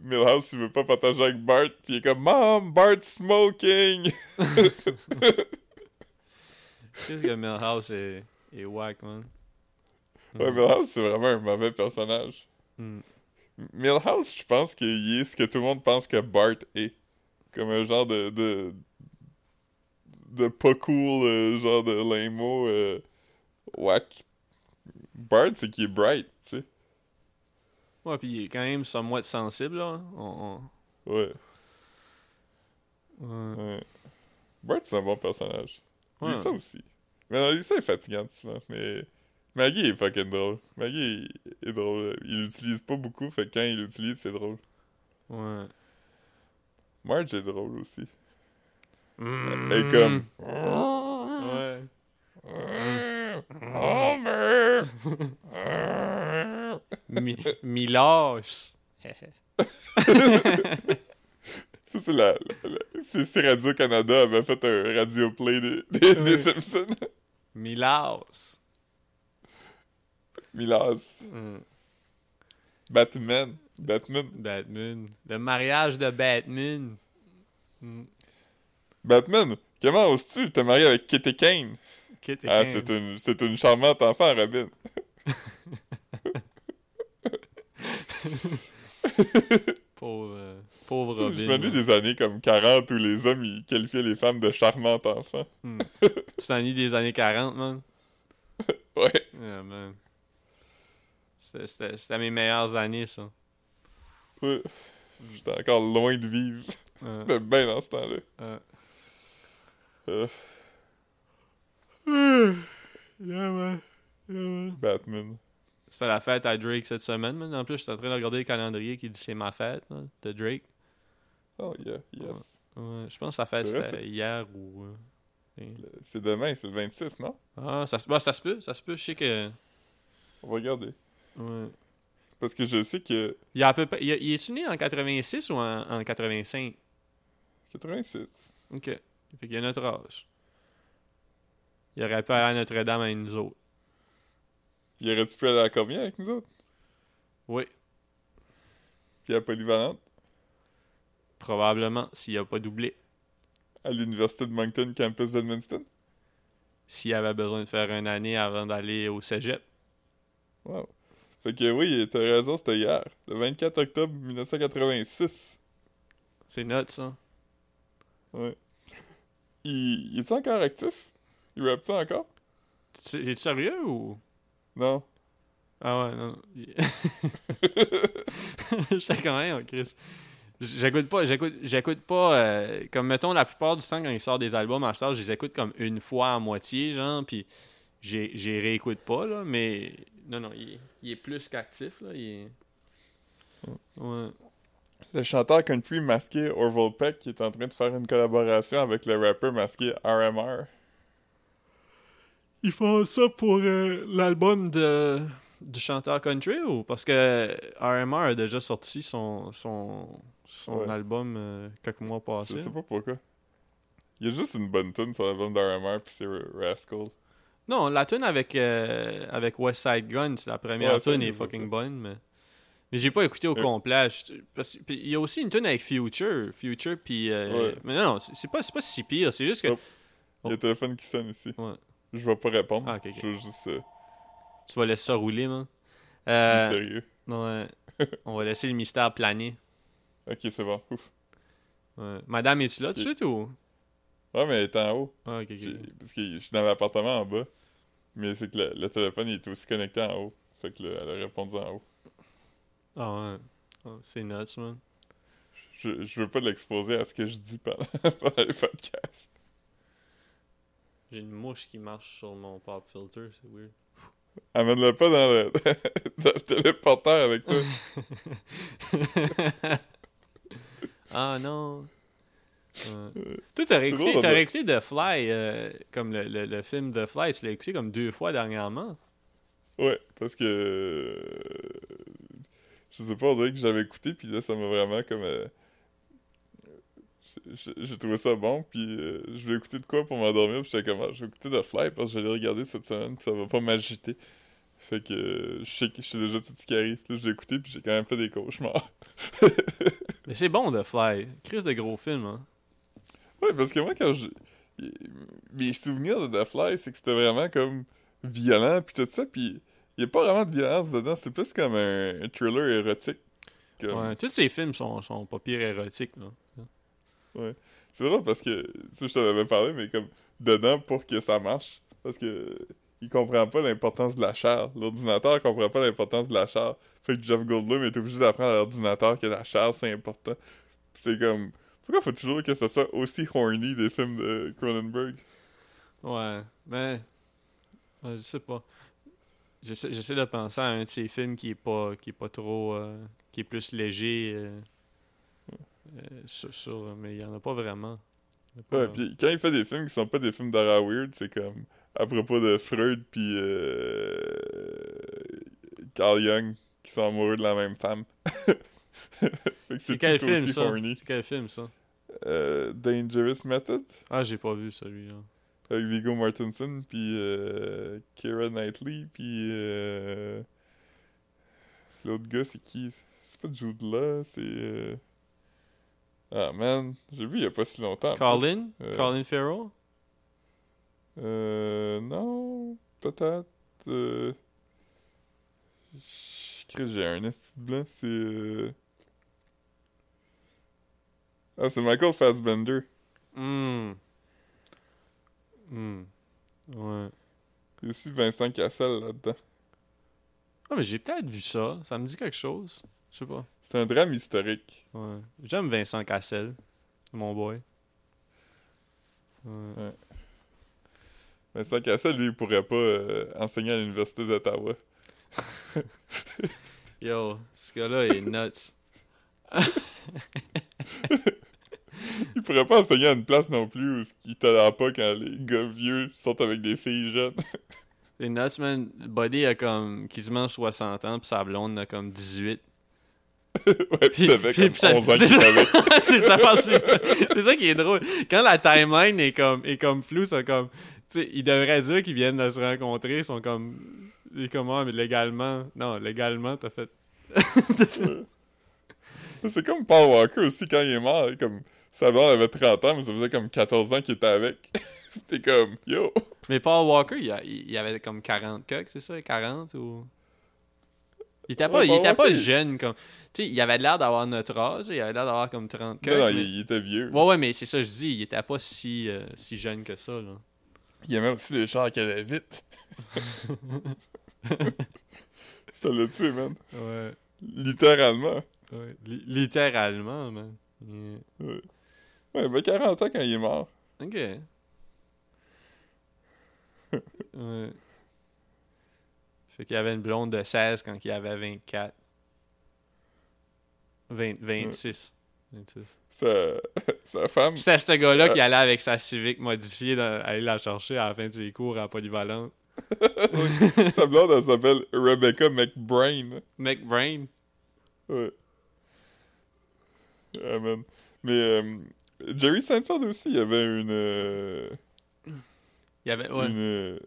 Milhouse il veut pas partager avec Bart, puis il est comme Mom, Bart smoking! Qu'est-ce que Milhouse est, est whack man? Ouais, Milhouse c'est vraiment un mauvais personnage. Hmm. Milhouse, je pense qu'il est ce que tout le monde pense que Bart est. Comme un genre de. de, de pas cool, euh, genre de lame euh, whack. Bart, c'est qu'il est bright, tu sais. Ouais, puis il est quand même somewhat sensible là. On- Ouais, ouais. ouais. Bart, c'est un bon personnage. Ouais. Lisa aussi. Mais non, Lisa est fatigante souvent, mais... Maggie est fucking drôle. Maggie est, drôle. Il l'utilise pas beaucoup, fait que quand il l'utilise, c'est drôle. Ouais. Marge est drôle aussi. Mm. Elle est comme... Ouais. Homer! Mi Milos. Ça, c'est la... la- c'est Radio-Canada avait fait un radio play des, des, des Ouais. Simpsons. Milos. Milas. Mm. Batman. Batman. Batman. Le mariage de Batman. Mm. Batman, comment oses-tu? Te marier avec Kitty Kane? Kit et Ah, Kane. c'est une, c'est une charmante enfant, Robin. Pauvre, euh, pauvre Je Robin. m'ennuie man. des années comme 40 où les hommes ils qualifiaient les femmes de charmantes enfants. Tu t'ennuies des années 40, man? Ouais. Yeah, man. C'était- mes meilleures années, ça. ouais. J'étais encore loin de vivre. Ouais, De bien dans ce temps-là. ouais. Euh, Yeah, man. Yeah, man. Batman. C'était la fête à Drake cette semaine, man. En plus, j'étais en train de regarder le calendrier qui dit c'est ma fête, là, de Drake. Oh yeah, yes. Ouais, je pense que sa fête c'était hier ou. euh, C'est demain, c'est le 26, non? Ah, ça, se- bah, ça se peut, ça se peut. Je sais que. On va regarder. Ouais. Parce que je sais que Il, a peu il, il est-tu né en 86 ou en, en 85 86. Ok. Fait qu'il a notre âge. Il aurait pu aller à Notre-Dame avec nous autres. Il aurait-tu pu aller à combien avec nous autres? Oui, Puis à Polyvalente? probablement, s'il a pas doublé. À l'Université de Moncton, campus d'Edmundston? S'il avait besoin de faire une année avant d'aller au cégep. Wow. Fait que oui, t'as raison, c'était hier. Le 24 octobre 1986. C'est notre, ça. Ouais. Il, il est-tu encore actif? Il rappe-tu encore? Tu- Es-tu sérieux ou? Non. Ah ouais, non. J'étais quand même, Chris. J'écoute pas, j'écoute, j'écoute pas, euh, comme mettons la plupart du temps quand il sort des albums à Star, je les écoute comme une fois à moitié, genre, puis j'ai, j'ai réécoute pas, là, mais non, non, il, il est plus qu'actif, là, il est... Ouais. Le chanteur country masqué Orville Peck qui est en train de faire une collaboration avec le rappeur masqué RMR. Ils font ça pour euh, l'album de du chanteur country ou parce que RMR a déjà sorti son son, son Ouais. album euh, quelques mois Je passés. sais pas pourquoi. Il y a juste une bonne tune sur l'album d'RMR puis c'est Rascal. Non, la tune avec euh, avec West Side Gun, c'est la première Ouais, tune est fucking bonne, mais mais j'ai pas écouté au complet. Il y a aussi une tune avec Future, Future puis euh, Ouais. mais non, c'est pas pas si pire, c'est juste que Oh. Il y a le téléphone qui sonne ici. Ouais. Je vais pas répondre. Ah. Je veux juste euh, tu vas laisser ça rouler, man. Euh, mystérieux. ouais. On va laisser le mystère planer. Ok, c'est bon. Ouf. Ouais. Madame, es-tu là tout de suite ou? Ouais, mais elle est en haut. Ah, ok, ok. Parce que je suis dans l'appartement en bas. Mais c'est que le, le téléphone il est aussi connecté en haut. Fait que là, elle a répondu en haut. Ah ouais. Ah, c'est nuts, man. Je, je veux pas l'exposer à ce que je dis pendant, pendant les podcasts. J'ai une mouche qui marche sur mon pop filter, c'est weird. Amène-le pas dans le, dans le téléporteur avec toi. ah non. Ouais. Toi, t'aurais c'est écouté, drôle, t'aurais là. écouté The Fly, euh, comme le, le, le film The Fly, tu l'as écouté comme deux fois dernièrement? Ouais, parce que. euh, Je sais pas, on dirait que j'avais écouté, puis là, ça m'a vraiment comme. euh, j'ai- trouvé ça bon, puis euh, je vais écouter de quoi pour m'endormir, puis j'étais comme, ah, je vais écouter The Fly parce que je l'ai regardé cette semaine, puis ça va pas m'agiter. Fait que euh, je sais que je sais déjà tout ce qui arrive. Puis Là, j'ai écouté, puis j'ai quand même fait des cauchemars. Mais c'est bon, The Fly. Crise de gros film, hein. Ouais, parce que moi, quand je. Mes souvenirs de The Fly, c'est que c'était vraiment comme violent, puis tout ça, puis il y a pas vraiment de violence dedans, c'est plus comme un, thriller érotique. Comme... Ouais, tous ces films sont, sont pas pire érotiques, là. C'est drôle parce que, ça, je t'en avais parlé, mais comme dedans, pour que ça marche, parce que il comprend pas l'importance de la chair. L'ordinateur comprend pas l'importance de la chair. Fait que Jeff Goldblum est obligé d'apprendre à l'ordinateur que la chair, c'est important. C'est comme. Pourquoi faut toujours que ce soit aussi horny des films de Cronenberg? Ouais, mais. ouais, je sais pas. J'essaie j'essaie de penser à un de ces films qui est pas, qui est pas trop. euh, qui est plus léger. euh, euh, sur, sur- mais il y en a pas vraiment. A pas Ouais, puis quand il fait des films qui sont pas des films d'horreur weird, c'est comme à propos de Freud puis Carl Jung qui sont amoureux de la même femme. C'est quel film ça? C'est quel film ça? Dangerous Method Ah, j'ai pas vu celui-là. avec Viggo Mortensen puis euh, Keira Knightley puis euh, l'autre gars c'est qui? C'est pas Jude Law, c'est euh, Ah, man. J'ai vu il y a pas si longtemps. Colin? Euh. Colin Farrell? Euh. Non. Peut-être. Euh. Je Chris, j'ai un esti blanc. C'est. Ah, c'est Michael Fassbender. Hmm. Hmm. Ouais. Il y a aussi Vincent Cassel là-dedans. Ah, mais j'ai peut-être vu ça. Ça me dit quelque chose. Je sais pas. C'est un drame historique. Ouais. J'aime Vincent Cassel. Mon boy. Ouais. Vincent Cassel, lui, il pourrait pas euh, enseigner à l'Université d'Ottawa. Yo, ce gars-là est nuts. Il pourrait pas enseigner à une place non plus où il tolère pas quand les gars vieux sortent avec des filles jeunes. C'est nuts, man. Buddy a comme quasiment 60 ans, pis sa blonde a comme 18. ouais, pis ça fait Puis- comme puis ça- 11 ans c'est qu'il c'est ça, c'est qui est drôle. Quand la timeline est comme, est comme floue, c'est comme. Tu sais, ils devraient dire qu'ils viennent de se rencontrer, ils sont comme. Ils sont comme, Ah, mais légalement. Non, légalement, t'as fait. C'est comme Paul Walker aussi quand il est mort. Comme sa blonde avait 30 ans, mais ça faisait comme 14 ans qu'il était avec. T'es comme, yo. Mais Paul Walker, il, a- il avait comme 40 coques, c'est ça? 40 ou? Il était pas, Ouais, il était pas jeune comme. Tu sais, il avait l'air d'avoir notre âge, il avait l'air d'avoir comme 30 coques. Non, non, mais- il, il était vieux. Ouais, ouais, mais c'est ça, je dis, il était pas si, euh, si jeune que ça, là. Il aimait aussi les chars qui allaient vite. ça l'a tué, man. Ouais. Littéralement. ouais. Li- littéralement, man. Yeah. Ouais, il avait 40 ans quand il est mort. Ok. ouais. Fait qu'il y avait une blonde de 16 quand il avait 24. 20, 26. 26. Sa, sa femme, C'était ce gars-là qui allait avec sa Civic modifiée dans- aller la chercher à la fin de ses cours à Polyvalente. sa blonde, elle s'appelle Rebecca McBrain. McBrain? Ouais. Ah, man. Mais euh, Jerry Seinfeld aussi, il y avait une. euh, Il y avait. Ouais. une,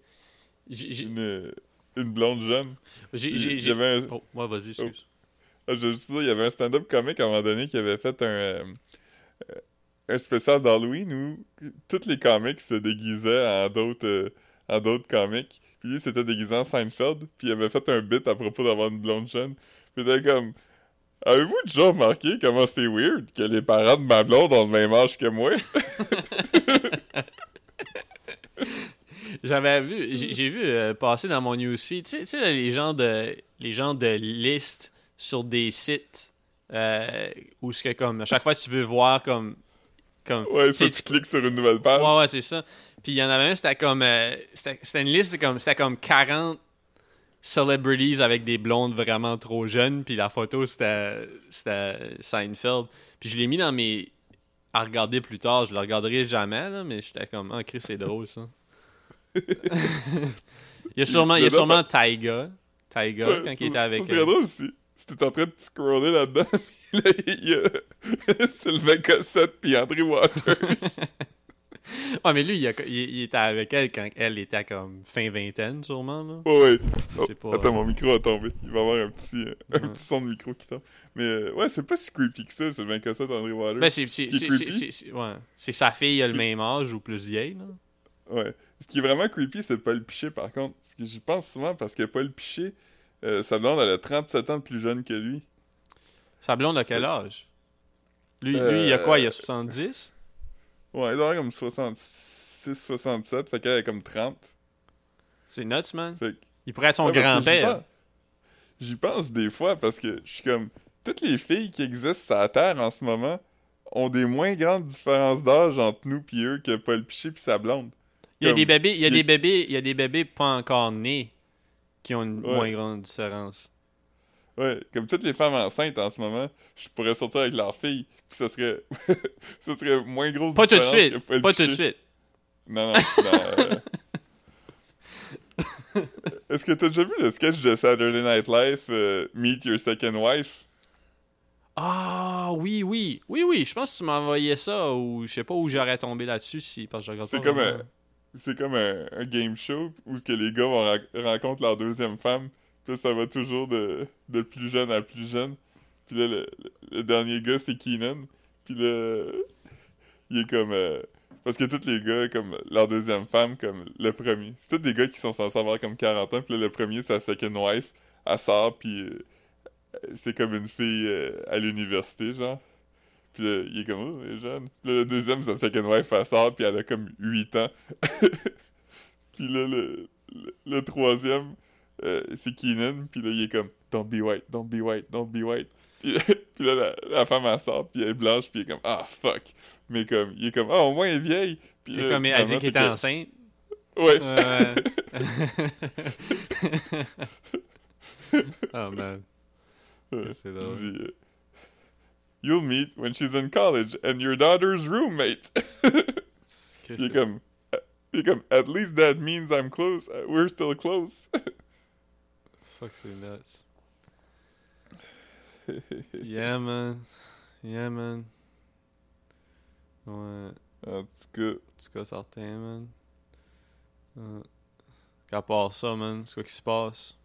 J'ai- une, une blonde jeune. j'ai- un, Oh, ouais, vas-y, excuse. Ah, je juste dire, il y avait un stand-up comique à un moment donné qui avait fait un, euh, un spécial d'Halloween où tous les comics se déguisaient en d'autres euh, en d'autres comics. Puis lui, c'était déguisé en Seinfeld. Puis il avait fait un bit à propos d'avoir une blonde jeune. Puis il était comme... Avez-vous déjà remarqué comment c'est weird que les parents de ma blonde ont le même âge que moi? J'avais vu, j'ai vu euh, passer dans mon newsfeed, tu sais, les gens de, les gens de listes sur des sites euh, où ce que comme à chaque fois tu veux voir comme, comme, Ouais, tu cliques sur une nouvelle page. ouais ouais c'est ça. Puis il y en avait un, c'était comme, euh, c'était une liste, comme, c'était comme 40 celebrities avec des blondes vraiment trop jeunes, puis la photo c'était, Seinfeld. Puis je l'ai mis dans mes à regarder plus tard, je le regarderai jamais là, mais j'étais comme, ah Chris c'est drôle ça. il y a sûrement, il y a sûrement Taiga. Taiga, Ouais, quand il était avec. Euh, drôle si, si t'es en train de scroller là-dedans, là, il y a Sylvain Cossette puis André Waters. Ouais, mais lui, il, a- il- il était avec elle quand elle était comme fin vingtaine, sûrement. Là. Ouais, ouais. Je Oh, pas. Attends, mon micro a tombé. Il va y avoir un petit, euh, un petit son de micro qui tombe. Mais euh, ouais, c'est pas si creepy que ça, André. Ben, c'est, c'est, Ce qui est c'est, creepy. c'est- ouais. sa fille a le Ce même âge ou plus vieille. Là. Ouais. Ce qui est vraiment creepy, c'est Paul Piché, par contre. Parce que j'y pense souvent, parce que Paul Piché, euh, sa blonde, elle a 37 ans de plus jeune que lui. Sa blonde a quel âge? Lui, lui, il a quoi? Il a 70 Ouais, elle doit avoir comme 66, 67, fait qu'elle est comme 30. C'est nuts, man. Fait que- Il pourrait être son Ouais, j'y grand-père. pense- J'y pense des fois parce que je suis comme. Toutes les filles qui existent sur la Terre en ce moment ont des moins grandes différences d'âge entre nous pis eux que Paul Piché pis sa blonde. Il y a des bébés, il y a des bébés, il y a des bébés pas encore nés qui ont une Ouais. moins grande différence. Ouais, comme toutes les femmes enceintes en ce moment, je pourrais sortir avec leur fille pis ça serait. ça serait moins grosse Pas tout de suite. Pas tout de suite. Non, non. dans, euh, Est-ce que t'as déjà vu le sketch de Saturday Night Live, euh, Meet Your Second Wife? Ah oui, oui. Oui, oui. Je pense que tu envoyé ça ou je sais pas où j'aurais tombé là-dessus si parce que C'est comme un, c'est comme un, un game show où que les gars vont ra- rencontrent leur deuxième femme. Puis ça va toujours de, de plus jeune à plus jeune. Puis là, le, le- dernier gars, c'est Keenan. Puis là, il est comme... euh, parce que tous les gars, comme leur deuxième femme, comme le premier, c'est tous des gars qui sont censés avoir comme 40 ans, puis là, le premier, c'est sa second wife, elle sort, puis euh, c'est comme une fille euh, à l'université, genre. Puis là, il est comme, oh, elle est jeune. Puis là, le deuxième, sa second wife, elle sort, puis elle a comme 8 ans. puis là, le, le troisième, euh, c'est Keenan, puis là, il est comme, don't be white, don't be white, don't be white. Puis, puis là, la, la femme, elle sort, puis elle est blanche, puis il est comme, ah, fuck. Mais comme, il est comme, ah, au moins, elle est vieille. Puis, euh, comme elle dit qu'elle était que- enceinte. Ouais. Euh... oh man. Euh, C'est drôle. euh, You'll meet when she's in college and your daughter's roommate. Il est comme, il est comme, at least that means I'm close. We're still close. Fuck, c'est nuts. Yeah, man. Yeah, man. Ouais. en tout cas, En tout cas, certain, man. Qu'à part ça, man, c'est quoi qui se passe?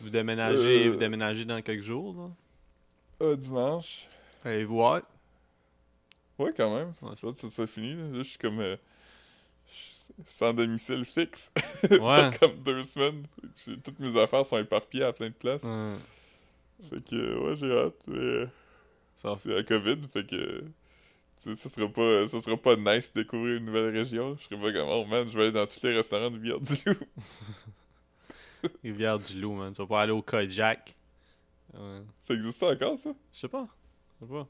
Vous déménagez, Euh. vous déménagez dans quelques jours, là? euh, dimanche. Avez-vous hâte? Ouais, quand même. Ouais, Ça, ça finit. Là, Là, je suis comme. euh, sans domicile fixe. Ouais. Comme deux semaines. Toutes mes affaires sont éparpillées à plein de places. Fait que, ouais, j'ai hâte. Mais euh, Ça c'est la COVID. Fait que. Tu sais, ça sera pas, ça sera pas nice de découvrir une nouvelle région. Je serais pas comme, oh man, je vais aller dans tous les restaurants de Rivière-du-Loup. Rivière-du-Loup, man. Tu vas pas aller au Kojak. Ouais. Ça existe encore, ça? Je sais pas. Je sais pas.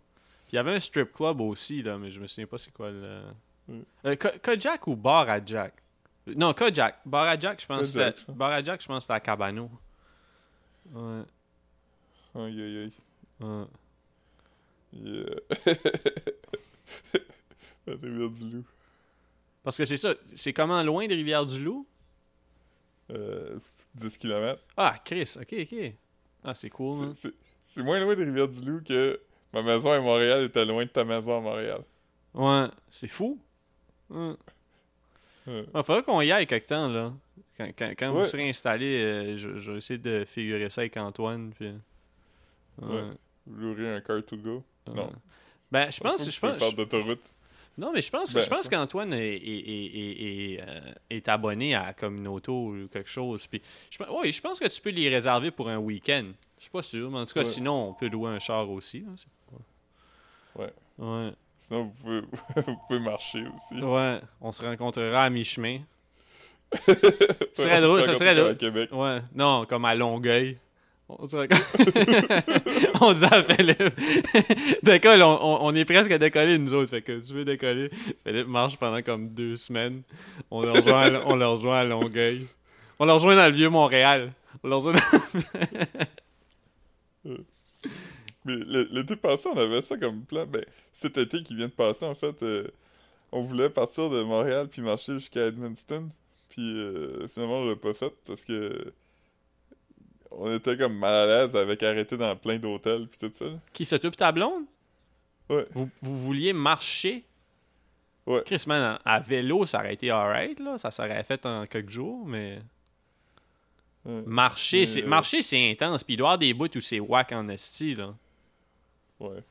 Puis il y avait un strip club aussi, là, mais je me souviens pas c'est quoi le. Euh, Ko- Kojak ou Bar à Jack Non, Kojak. Bar à Jack, je pense que. Bar à Jack, je pense que c'était à Cabano. Ouais. Aïe, aïe, aïe. ouais. Yeah. La Rivière-du-Loup. Parce que c'est ça. C'est comment loin de Rivière-du-Loup? Euh, 10 km. Ah, Chris, ok, ok. Ah, c'est cool, c'est- C'est moins loin de Rivière-du-Loup que ma maison à Montréal était loin de ta maison à Montréal. Ouais, c'est fou. Ouais. Ouais. Il faudrait qu'on y aille quelque temps, là. Quand, quand, quand vous serez installé, euh, je, je vais essayer de figurer ça avec Antoine. Puis... Ouais. Ouais. Vous louerez un car to go. Non. Ben, je pense, je pense, d'autoroute. non, mais je pense, Ben, je pense qu'Antoine est, est, est, est, est, euh, abonné à Communauto ou quelque chose. Puis, je, ouais, je pense que tu peux les réserver pour un week-end. Je suis pas sûr, mais en tout cas, sinon, on peut louer un char aussi. là, Ouais. Ouais. Sinon, vous pouvez, vous pouvez marcher aussi. Ouais, on se rencontrera à mi-chemin. Ouais, serait on drôle, se ça serait à drôle. Québec. Ouais, non, comme à Longueuil. On que- on dit à Philippe, décolle, on, on, on est presque à décoller nous autres, fait que tu veux décoller. Philippe marche pendant comme deux semaines. On le rejoint à, on le rejoint à Longueuil. On le rejoint dans le vieux Montréal. On le rejoint dans- Mais l'été passé, on avait ça comme plan. Ben, cet été qui vient de passer, en fait, euh, on voulait partir de Montréal puis marcher jusqu'à Edmundston. Puis euh, finalement, on l'a pas fait parce que on était comme mal à l'aise avec arrêter dans plein d'hôtels puis tout ça. Qui s'occupe ta blonde? Ouais. Vous, vous vouliez marcher? Ouais. Chris, man, à vélo, ça aurait été alright, là. Ça s'aurait fait en quelques jours, mais... Ouais. Marcher, c'est euh, marcher, c'est intense. Puis il doit y avoir des bouts où c'est whack en esti, là. Ouais.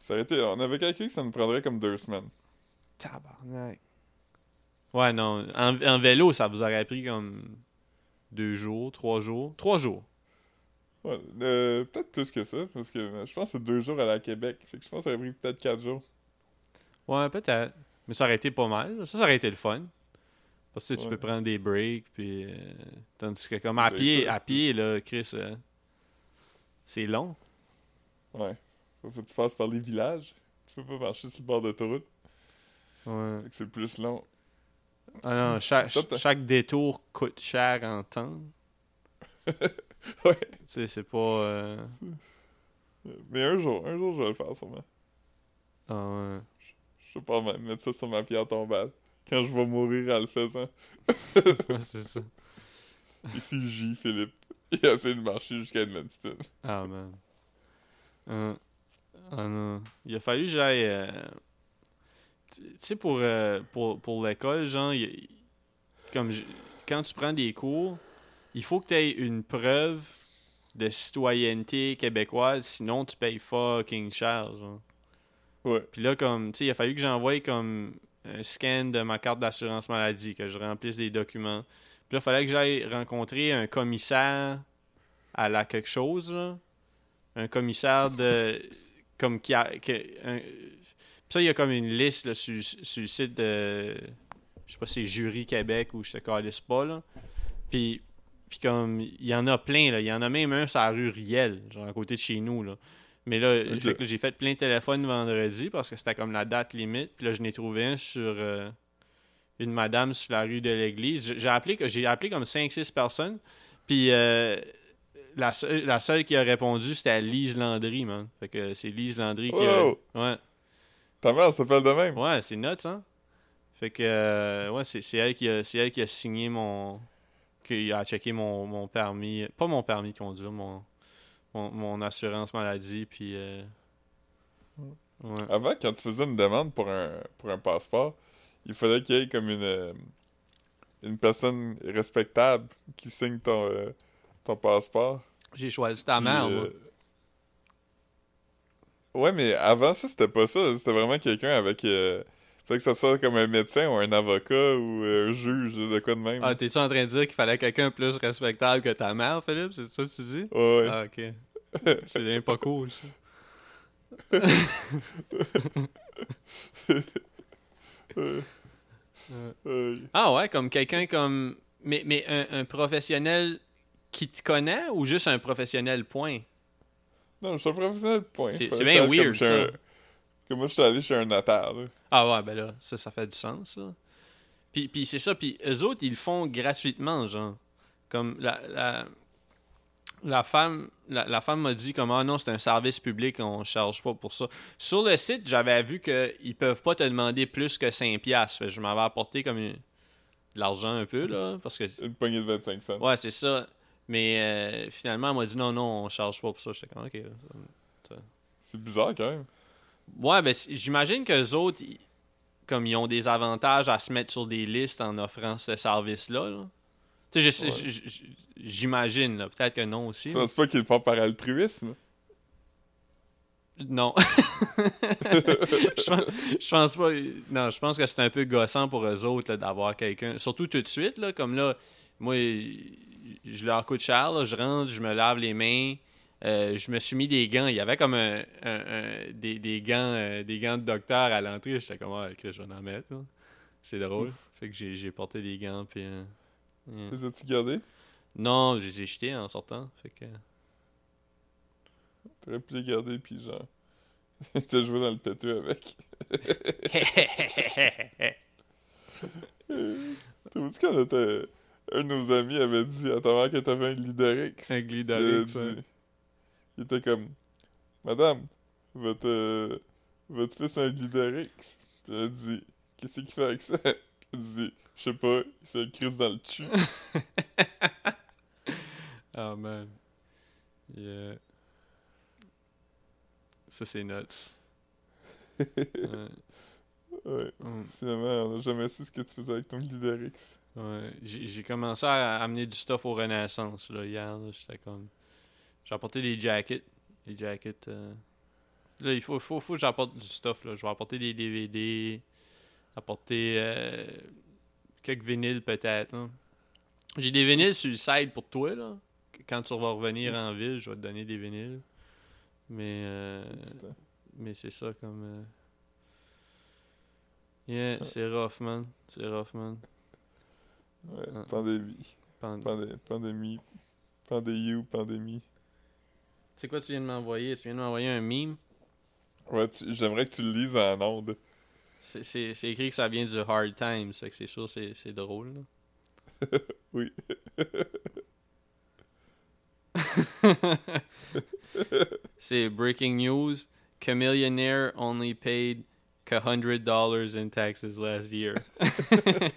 Ça aurait été, on avait calculé que ça nous prendrait comme deux semaines. Tabarnak. Ouais, non. En, en vélo, ça vous aurait pris comme deux jours, trois jours. Trois jours. Ouais, euh, peut-être plus que ça, parce que euh, je pense que c'est deux jours à la Québec. Fait que je pense que ça aurait pris peut-être quatre jours. Ouais, peut-être. Mais ça aurait été pas mal. Ça, ça aurait été le fun. Parce que tu Ouais. peux prendre des breaks, puis... euh, tandis que comme à pied, ça. à pied, là, Chris, euh, c'est long. Ouais. Faut que tu passes par les villages. Tu peux pas marcher sur le bord d'autoroute. Ouais. Fait que c'est plus long. Ah non, chaque, détour coûte cher en temps. Ouais. Tu sais, c'est pas... euh, Mais un jour, un jour, je vais le faire sûrement. Ah ouais. Je vais pas me- mettre ça sur ma pierre tombale. Quand je vais mourir en le faisant. Ouais, c'est ça. Ici, J. Philippe. Il a essayé de marcher jusqu'à Edmundston. Ah, man. Euh, ah non. Il a fallu que j'aille. euh, Tu sais, pour, euh, pour, pour l'école, genre, il- comme je- quand tu prends des cours, il faut que tu aies une preuve de citoyenneté québécoise, sinon tu payes fucking cher, genre. Ouais. Puis là, comme, tu sais, il a fallu que j'envoie comme un scan de ma carte d'assurance maladie, que je remplisse des documents. Puis là, il fallait que j'aille rencontrer un commissaire à la quelque chose, là. Un commissaire de. Comme qui a. qui- un- ça, il y a comme une liste là, sur, sur le site de. Je sais pas si c'est Jury Québec ou je te calisse pas, là. Puis. Puis comme, il y en a plein, là. Il y en a même un sur la rue Riel, genre à côté de chez nous, là. Mais là, j'ai fait plein de téléphones vendredi parce que c'était comme la date limite. Puis là, je n'ai trouvé un sur euh, une madame sur la rue de l'église. J'ai- J'ai appelé, j'ai appelé comme 5-6 personnes. Puis euh, la, seule, la seule qui a répondu, c'était Lise Landry, man. Fait que c'est Lise Landry qui a... Ouais, Ta mère s'appelle de même. ouais c'est nuts, hein? Fait que, euh, ouais, c'est elle, qui a- c'est elle qui a signé mon... qui a checké mon, mon permis... Pas mon permis de conduire, mon, mon, mon assurance maladie, puis... euh, ouais. Avant, quand tu faisais une demande pour un, pour un passeport, il fallait qu'il y ait comme une, euh, une personne respectable qui signe ton, euh, ton passeport? J'ai choisi ta mère, euh, moi. Ouais, mais avant ça, c'était pas ça. C'était vraiment quelqu'un avec. Euh... Fallait que ce soit comme un médecin ou un avocat ou euh, un juge, de quoi de même. Ah, t'es-tu en train de dire qu'il fallait quelqu'un plus respectable que ta mère, Philippe? C'est ça que tu dis? Ouais, ouais. Ah, ok. C'est bien pas cool, ça. Ah ouais, comme quelqu'un comme... Mais, mais un, un professionnel qui te connaît ou juste un professionnel point? Non, je suis un professionnel, point. C'est- bien weird, ça. un- Comme moi, je suis allé chez un notaire, là. Ah ouais, ben là, ça, ça fait du sens. Puis, puis c'est ça, puis eux autres, ils le font gratuitement, genre. Comme la, la, la femme la, la femme m'a dit comme ah non, c'est un service public, on charge pas pour ça. Sur le site, j'avais vu qu'ils peuvent pas te demander plus que 5 piastres. Que je m'avais apporté comme une- de l'argent un peu, là, parce que... Une poignée de 25 cents. Ouais, c'est ça. Mais euh, finalement, elle m'a dit non, non, on charge pas pour ça. J'étais comme, ok. C'est bizarre, quand même. Ouais, ben j'imagine que autres, ils- comme ils ont des avantages à se mettre sur des listes en offrant ce service-là. là. Tu sais, je Ouais. j'imagine. Peut-être que non aussi. Ça, c'est pas qu'ils le font par altruisme? Non. je, pense, je pense pas. Non, je pense que c'est un peu gossant pour eux autres d'avoir quelqu'un. Surtout tout de suite, là, comme là, moi, je leur coûte cher, là, je rentre, je me lave les mains. euh, je me suis mis des gants. Il y avait comme un, un- un- des, des gants euh, des gants de docteur à l'entrée. J'étais comme, ah, que je vais en mettre. C'est drôle. Fait que j'ai porté des gants. Puis, euh, euh, Les as-tu gardés? Non, je les ai jetés en sortant. Fait que... T'aurais pu les garder, puis genre... T'as joué dans le péteux avec. T'as vu quand était- un de nos amis avait dit à ta mère que t'avais un Glidorix? un Il, ouais. dit- il était comme... Madame, votre, euh, votre fils a un Glidorix. Puis elle a dit... Qu'est-ce qu'il fait avec ça? Il dit... Je sais pas, il se le crisse dans le cul. Oh man. Yeah. Ça, c'est nuts. ouais. ouais. Mm. Finalement, on n'a jamais su ce que tu faisais avec ton Glidorix. Ouais. J'ai commencé à amener du stuff au Renaissance là, hier. J'étais comme. J'ai apporté des jackets. Des jackets. euh, Là, il faut, faut, faut que j'apporte du stuff. Là. Je vais apporter des DVD. Apporter euh, quelques vinyles peut-être. J'ai des vinyles sur le site pour toi. là. Quand tu vas revenir en ville, je vais te donner des vinyles. Mais. euh, mais c'est ça comme. Yeah, c'est rough, man. C'est rough, man. Ouais, pandémie. Pand- Pandé- pandémie. Pandémie pandémie. C'est quoi tu viens de m'envoyer? Tu viens de m'envoyer un meme? Ouais, tu- j'aimerais que tu le lises en ondes. C'est- écrit que ça vient du Hard Times, fait que c'est sûr c'est drôle. là. Oui. c'est breaking news. Chameleonaire only paid hundred dollars in taxes last year.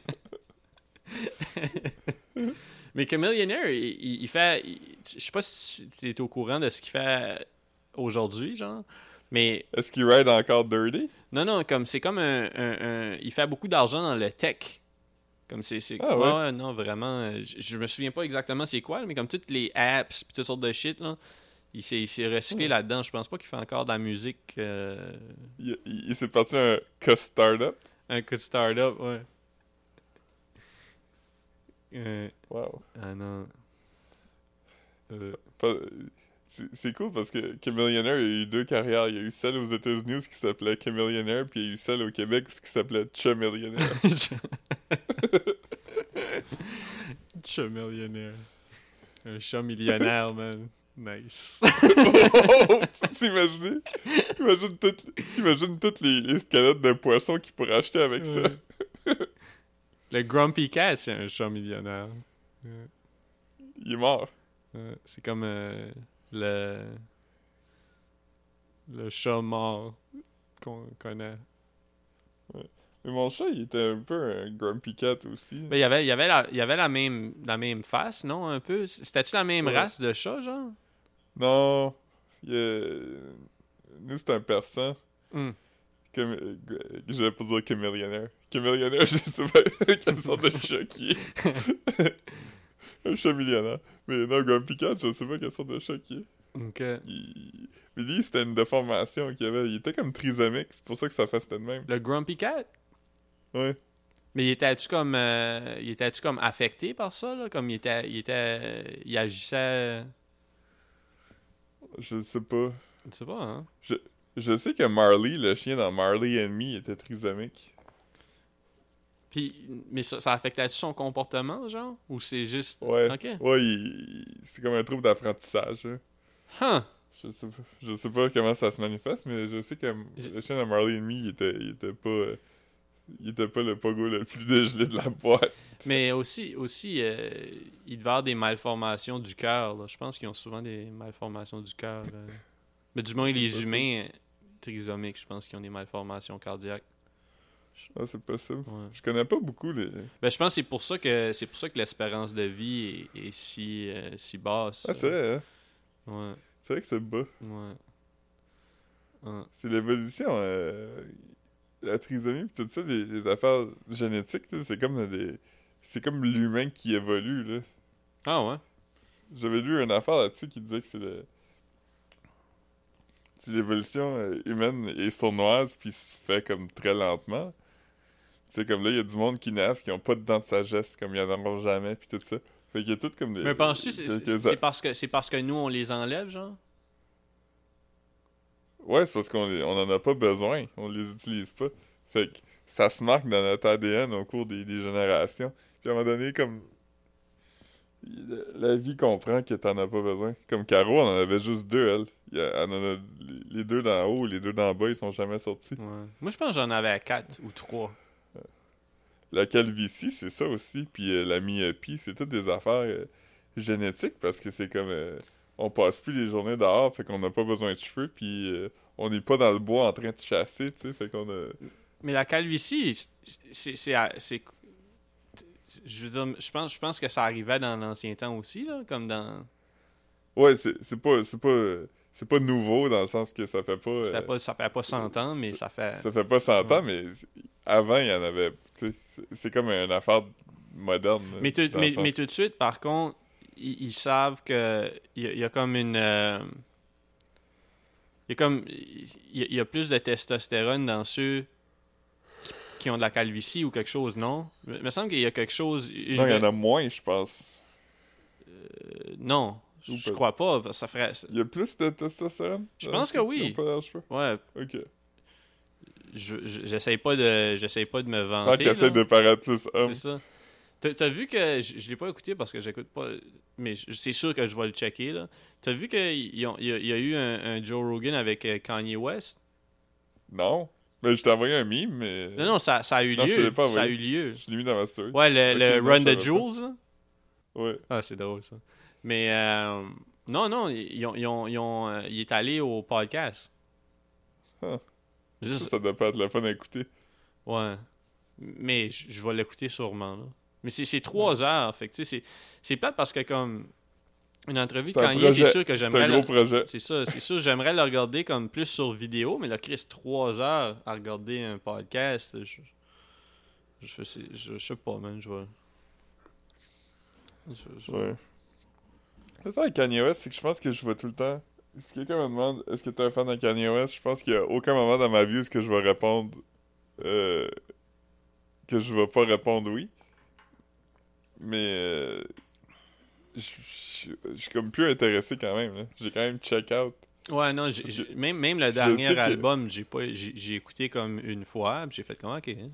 Mais Chameleonaire, il, il- il fait. il- je sais pas si tu es au courant de ce qu'il fait aujourd'hui, genre. Mais Est-ce qu'il ride encore Dirty? Non, non, comme c'est comme un, un- un- Il fait beaucoup d'argent dans le tech. Comme c'est. Ah ouais? ouais, non, vraiment. Je, je me souviens pas exactement c'est quoi, mais comme toutes les apps pis toutes sortes de shit, là. Il s'est, il s'est recyclé Hmm. là-dedans. Je pense pas qu'il fait encore de la musique. euh, Il, il, il s'est parti un co-startup. un coup de start-up, ouais. Euh, Wow. ah non. Euh, C'est cool parce que Chameleonaire, il y a eu deux carrières. Il y a eu celle aux États-Unis qui s'appelait Chameleonaire, puis il y a eu celle au Québec qui s'appelait Chameleonaire. Chat millionnaire. Un chat millionnaire, man. Nice. oh, tu t'imagines? Imagine toutes, imagine toutes les, les squelettes de poissons qu'il pourrait acheter avec ça. Le Grumpy Cat, c'est un chat millionnaire. Il est mort. Ouais, C'est comme euh, le. Le chat mort qu'on connaît. Mais mon chat, il était un peu un grumpy cat aussi. Ben, il y avait, il y avait, la, il y avait la, même, la même face, non? Un peu? C'était-tu la même Ouais. race de chat, genre? Non. il est- Nous, c'est un persan. Comme... euh, Je vais pas dire chameleonaire. Chameleonaire, je sais pas quelle sorte de chat qui est. un chat millionnaire. Mais non, Grumpy Cat, je sais pas quelle sorte de chat qui est. Ok. Il- Mais lui, c'était une déformation qu'il avait. Il était comme trisomique, c'est pour ça que face était de même. Le Grumpy Cat? Ouais. Mais il était-tu comme, euh, il était-tu comme affecté par ça, là? Comme il était, il était, il agissait, Je sais pas. je sais pas, hein? Je sais que Marley, le chien dans Marley and Me, était trisomique. Puis, mais ça, ça affectait-tu son comportement, genre? Ou c'est juste... Ouais. Ok. Ouais, c'est comme un trouble d'apprentissage. hein. Huh! Je sais pas. Je sais pas comment ça se manifeste, mais je sais que le chien de Marley and Me, il était, il était pas. euh, il était pas le pogo le plus dégelé de la boîte. Mais aussi, aussi euh, il devait avoir des malformations du cœur, là. Je pense qu'ils ont souvent des malformations du cœur. là. Mais du moins, les humains euh, trisomiques, je pense qu'ils ont des malformations cardiaques. Ah, c'est possible. Ouais. Je connais pas beaucoup les. Ben, je pense que c'est pour ça que c'est pour ça que l'espérance de vie est, est si, euh, si basse. Ah, c'est vrai, hein? Ouais, C'est vrai que c'est bas. ouais. Ouais. C'est l'évolution. euh, La trisomie pis tout ça, les, les affaires génétiques, c'est comme des. C'est comme l'humain qui évolue, là. Ah ouais? J'avais lu une affaire là-dessus qui disait que c'est le. C'est l'évolution euh, humaine et sournoise, puis se fait comme très lentement. C'est comme là, il y a du monde qui naissent qui ont pas de dents de sagesse, comme il y en aura jamais, puis tout ça. Fait qu'il y a tout comme des. Mais penses-tu c'est quelques- c'est- c'est parce que c'est parce que nous on les enlève, genre? Ouais, c'est parce qu'on on en a pas besoin, on les utilise pas. Fait que ça se marque dans notre ADN au cours des, des générations. Puis à un moment donné, comme. La vie comprend que t'en as pas besoin. Comme Caro, on en avait juste deux, elle. A- elle en a- les deux d'en haut, les deux d'en bas, ils sont jamais sortis. Ouais. Moi je pense que j'en avais quatre ou trois. La calvitie, c'est ça aussi. Puis euh, la myopie, c'est toutes des affaires euh, génétiques parce que c'est comme. euh, on passe plus les journées dehors, fait qu'on n'a pas besoin de cheveux, puis on n'est pas dans le bois en train de chasser, tu sais, fait qu'on a. Mais la calvitie, c'est. c'est- c'est- Je veux dire, je pense, je pense que ça arrivait dans l'ancien temps aussi, là, comme dans. Ouais, c'est c'est pas. C'est pas. Euh, C'est pas nouveau dans le sens que ça fait pas. Ça euh, fait pas, ça fait pas 100 ans, mais ça- ça fait. ça fait pas 100 Ouais. ans, mais avant, il y en avait. C'est comme une affaire moderne. là, Mais, tout- mais, mais de suite, par contre, ils, ils savent que il y, a- il y a comme une. euh, il y a comme. Il y a, il y a plus de testostérone dans ceux qui, qui ont de la calvitie ou quelque chose, non? Il me semble qu'il y a quelque chose. une- Non, il y en a moins, je pense. euh, non, je crois pas. parce que Ça ferait. Il y a plus de testostérone? Je pense que oui. Ouais, Ok. je- je- j'essaye pas de j'essaye pas de me vanter. de paraître plus homme. C'est ça. T'as vu que. Je, je l'ai pas écouté parce que j'écoute pas. Mais je- c'est sûr que je vais le checker, là. T'as vu qu'il y, y a eu un, un Joe Rogan avec euh, Kanye West? Non. Mais je t'ai envoyé un meme, mais. Non, non, ça, ça a eu Non, je lieu. l'ai pas ça a eu lieu. Je l'ai mis dans ma story. Ouais, le, Ok, le non, Run je the. Jewels, là. Ouais. Ah, c'est drôle, ça. Mais, euh, non, non, ils ont, ils ont, ils ont, euh, il est allé au podcast. Juste- Ça, doit pas être le fun à écouter. Ouais. Mais je vais l'écouter sûrement, là. Mais c'est c'est trois heures, fait que, c'est- c'est plate parce que, comme, une entrevue de C'est un Kanye, c'est sûr que C'est j'aimerais... un le- gros projet. C'est ça, c'est sûr, j'aimerais le regarder comme plus sur vidéo, mais là, Chris, trois heures à regarder un podcast, je, je, je, sais- je, je sais pas, man, je vais... je- je- Ouais. C'est ça avec Kanye West, c'est que je pense que je vois tout le temps si quelqu'un me demande est-ce que t'es un fan de Kanye West, je pense qu'il y a aucun moment dans ma vie où ce que je vais répondre euh, que je vais pas répondre oui. Mais euh, je je- je suis comme plus intéressé quand même. là. J'ai quand même check out. Ouais, non, j'ai- j'ai- même, même le dernier que- album, j'ai pas j'ai j'ai écouté comme une fois, puis j'ai fait comme ok. hein,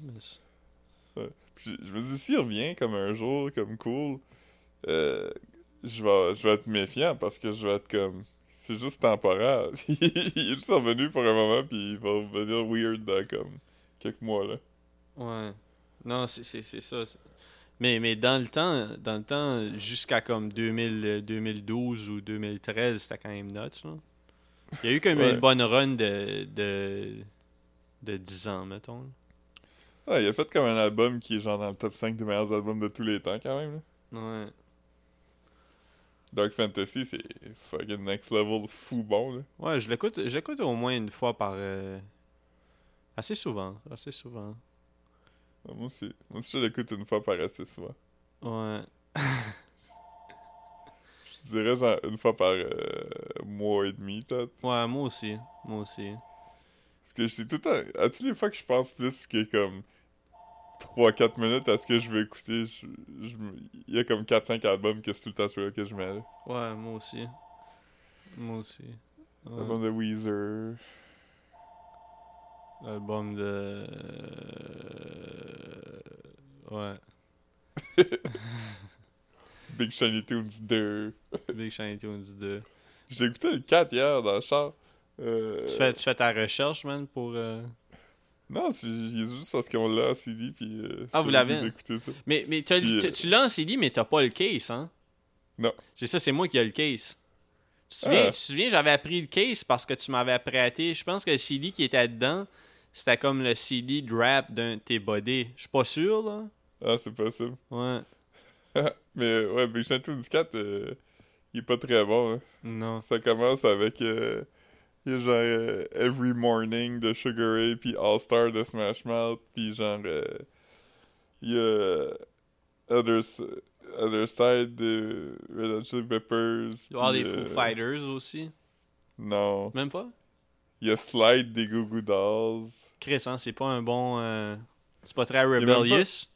Puis je me dis s'il revient comme un jour, comme cool, euh, je vais je vais être méfiant parce que je vais être comme c'est juste temporaire. il est juste revenu pour un moment puis il va revenir weird dans comme quelques mois là. Ouais. Non, c'est ça. Mais, mais dans le temps, dans le temps, jusqu'à comme 2000, 2012 ou 2013, c'était quand même nuts. Là. Il y a eu comme Ouais. une bonne run de, de, de 10 ans, mettons. Ouais, il a fait comme un album qui est genre dans le top 5 des meilleurs albums de tous les temps quand même. là. Ouais. Dark Fantasy, c'est fucking next level fou bon là. Ouais, je l'écoute, je l'écoute au moins une fois par. euh, Assez souvent. Assez souvent. Moi aussi, moi aussi je l'écoute une fois par assez souvent. Ouais. Je dirais genre une fois par euh, mois et demi peut-être. Ouais, moi aussi. Moi aussi. Parce que je sais tout le temps. As-tu les fois que je pense plus que comme 3-4 minutes à ce que je veux écouter, je, il y a comme 4-5 albums que c'est tout le temps celui-là que je mets. là. Ouais, moi aussi. Moi aussi. Ouais. L'album de Weezer. L'album de. Ouais. Big Shiny Tunes 2. Big Shiny Tunes 2. J'ai écouté le 4 hier dans le char. Euh, Tu, fais, tu fais ta recherche, man, pour. euh, Non, c'est juste parce qu'on l'a en CD puis. euh, Ah, vous l'avez? ça. Mais, mais Puis, tu- euh, tu l'as en CD, mais t'as pas le case, hein? Non. C'est ça, c'est moi qui ai le case. Tu te souviens, Ah. tu souviens, j'avais appris le case parce que tu m'avais prêté. Je pense que le CD qui était dedans, c'était comme le CD de rap d'un tes bodés. Je suis pas sûr, là. Ah, c'est possible. Ouais. Mais ouais, Big Shiny Tunes 4, euh, il est pas très bon. hein. Non. Ça commence avec. euh, il y a genre euh, Every Morning de Sugar Ray, puis All Star de Smash Mouth, puis genre. euh, il y a. Other, Other Side de Red Hot Chili Peppers. Il y puis, des Foo euh, Fighters aussi. Non. Même pas? Il y a Slide des Goo Goo Dolls. Chris, hein, c'est pas un bon. euh, C'est pas très a rebellious.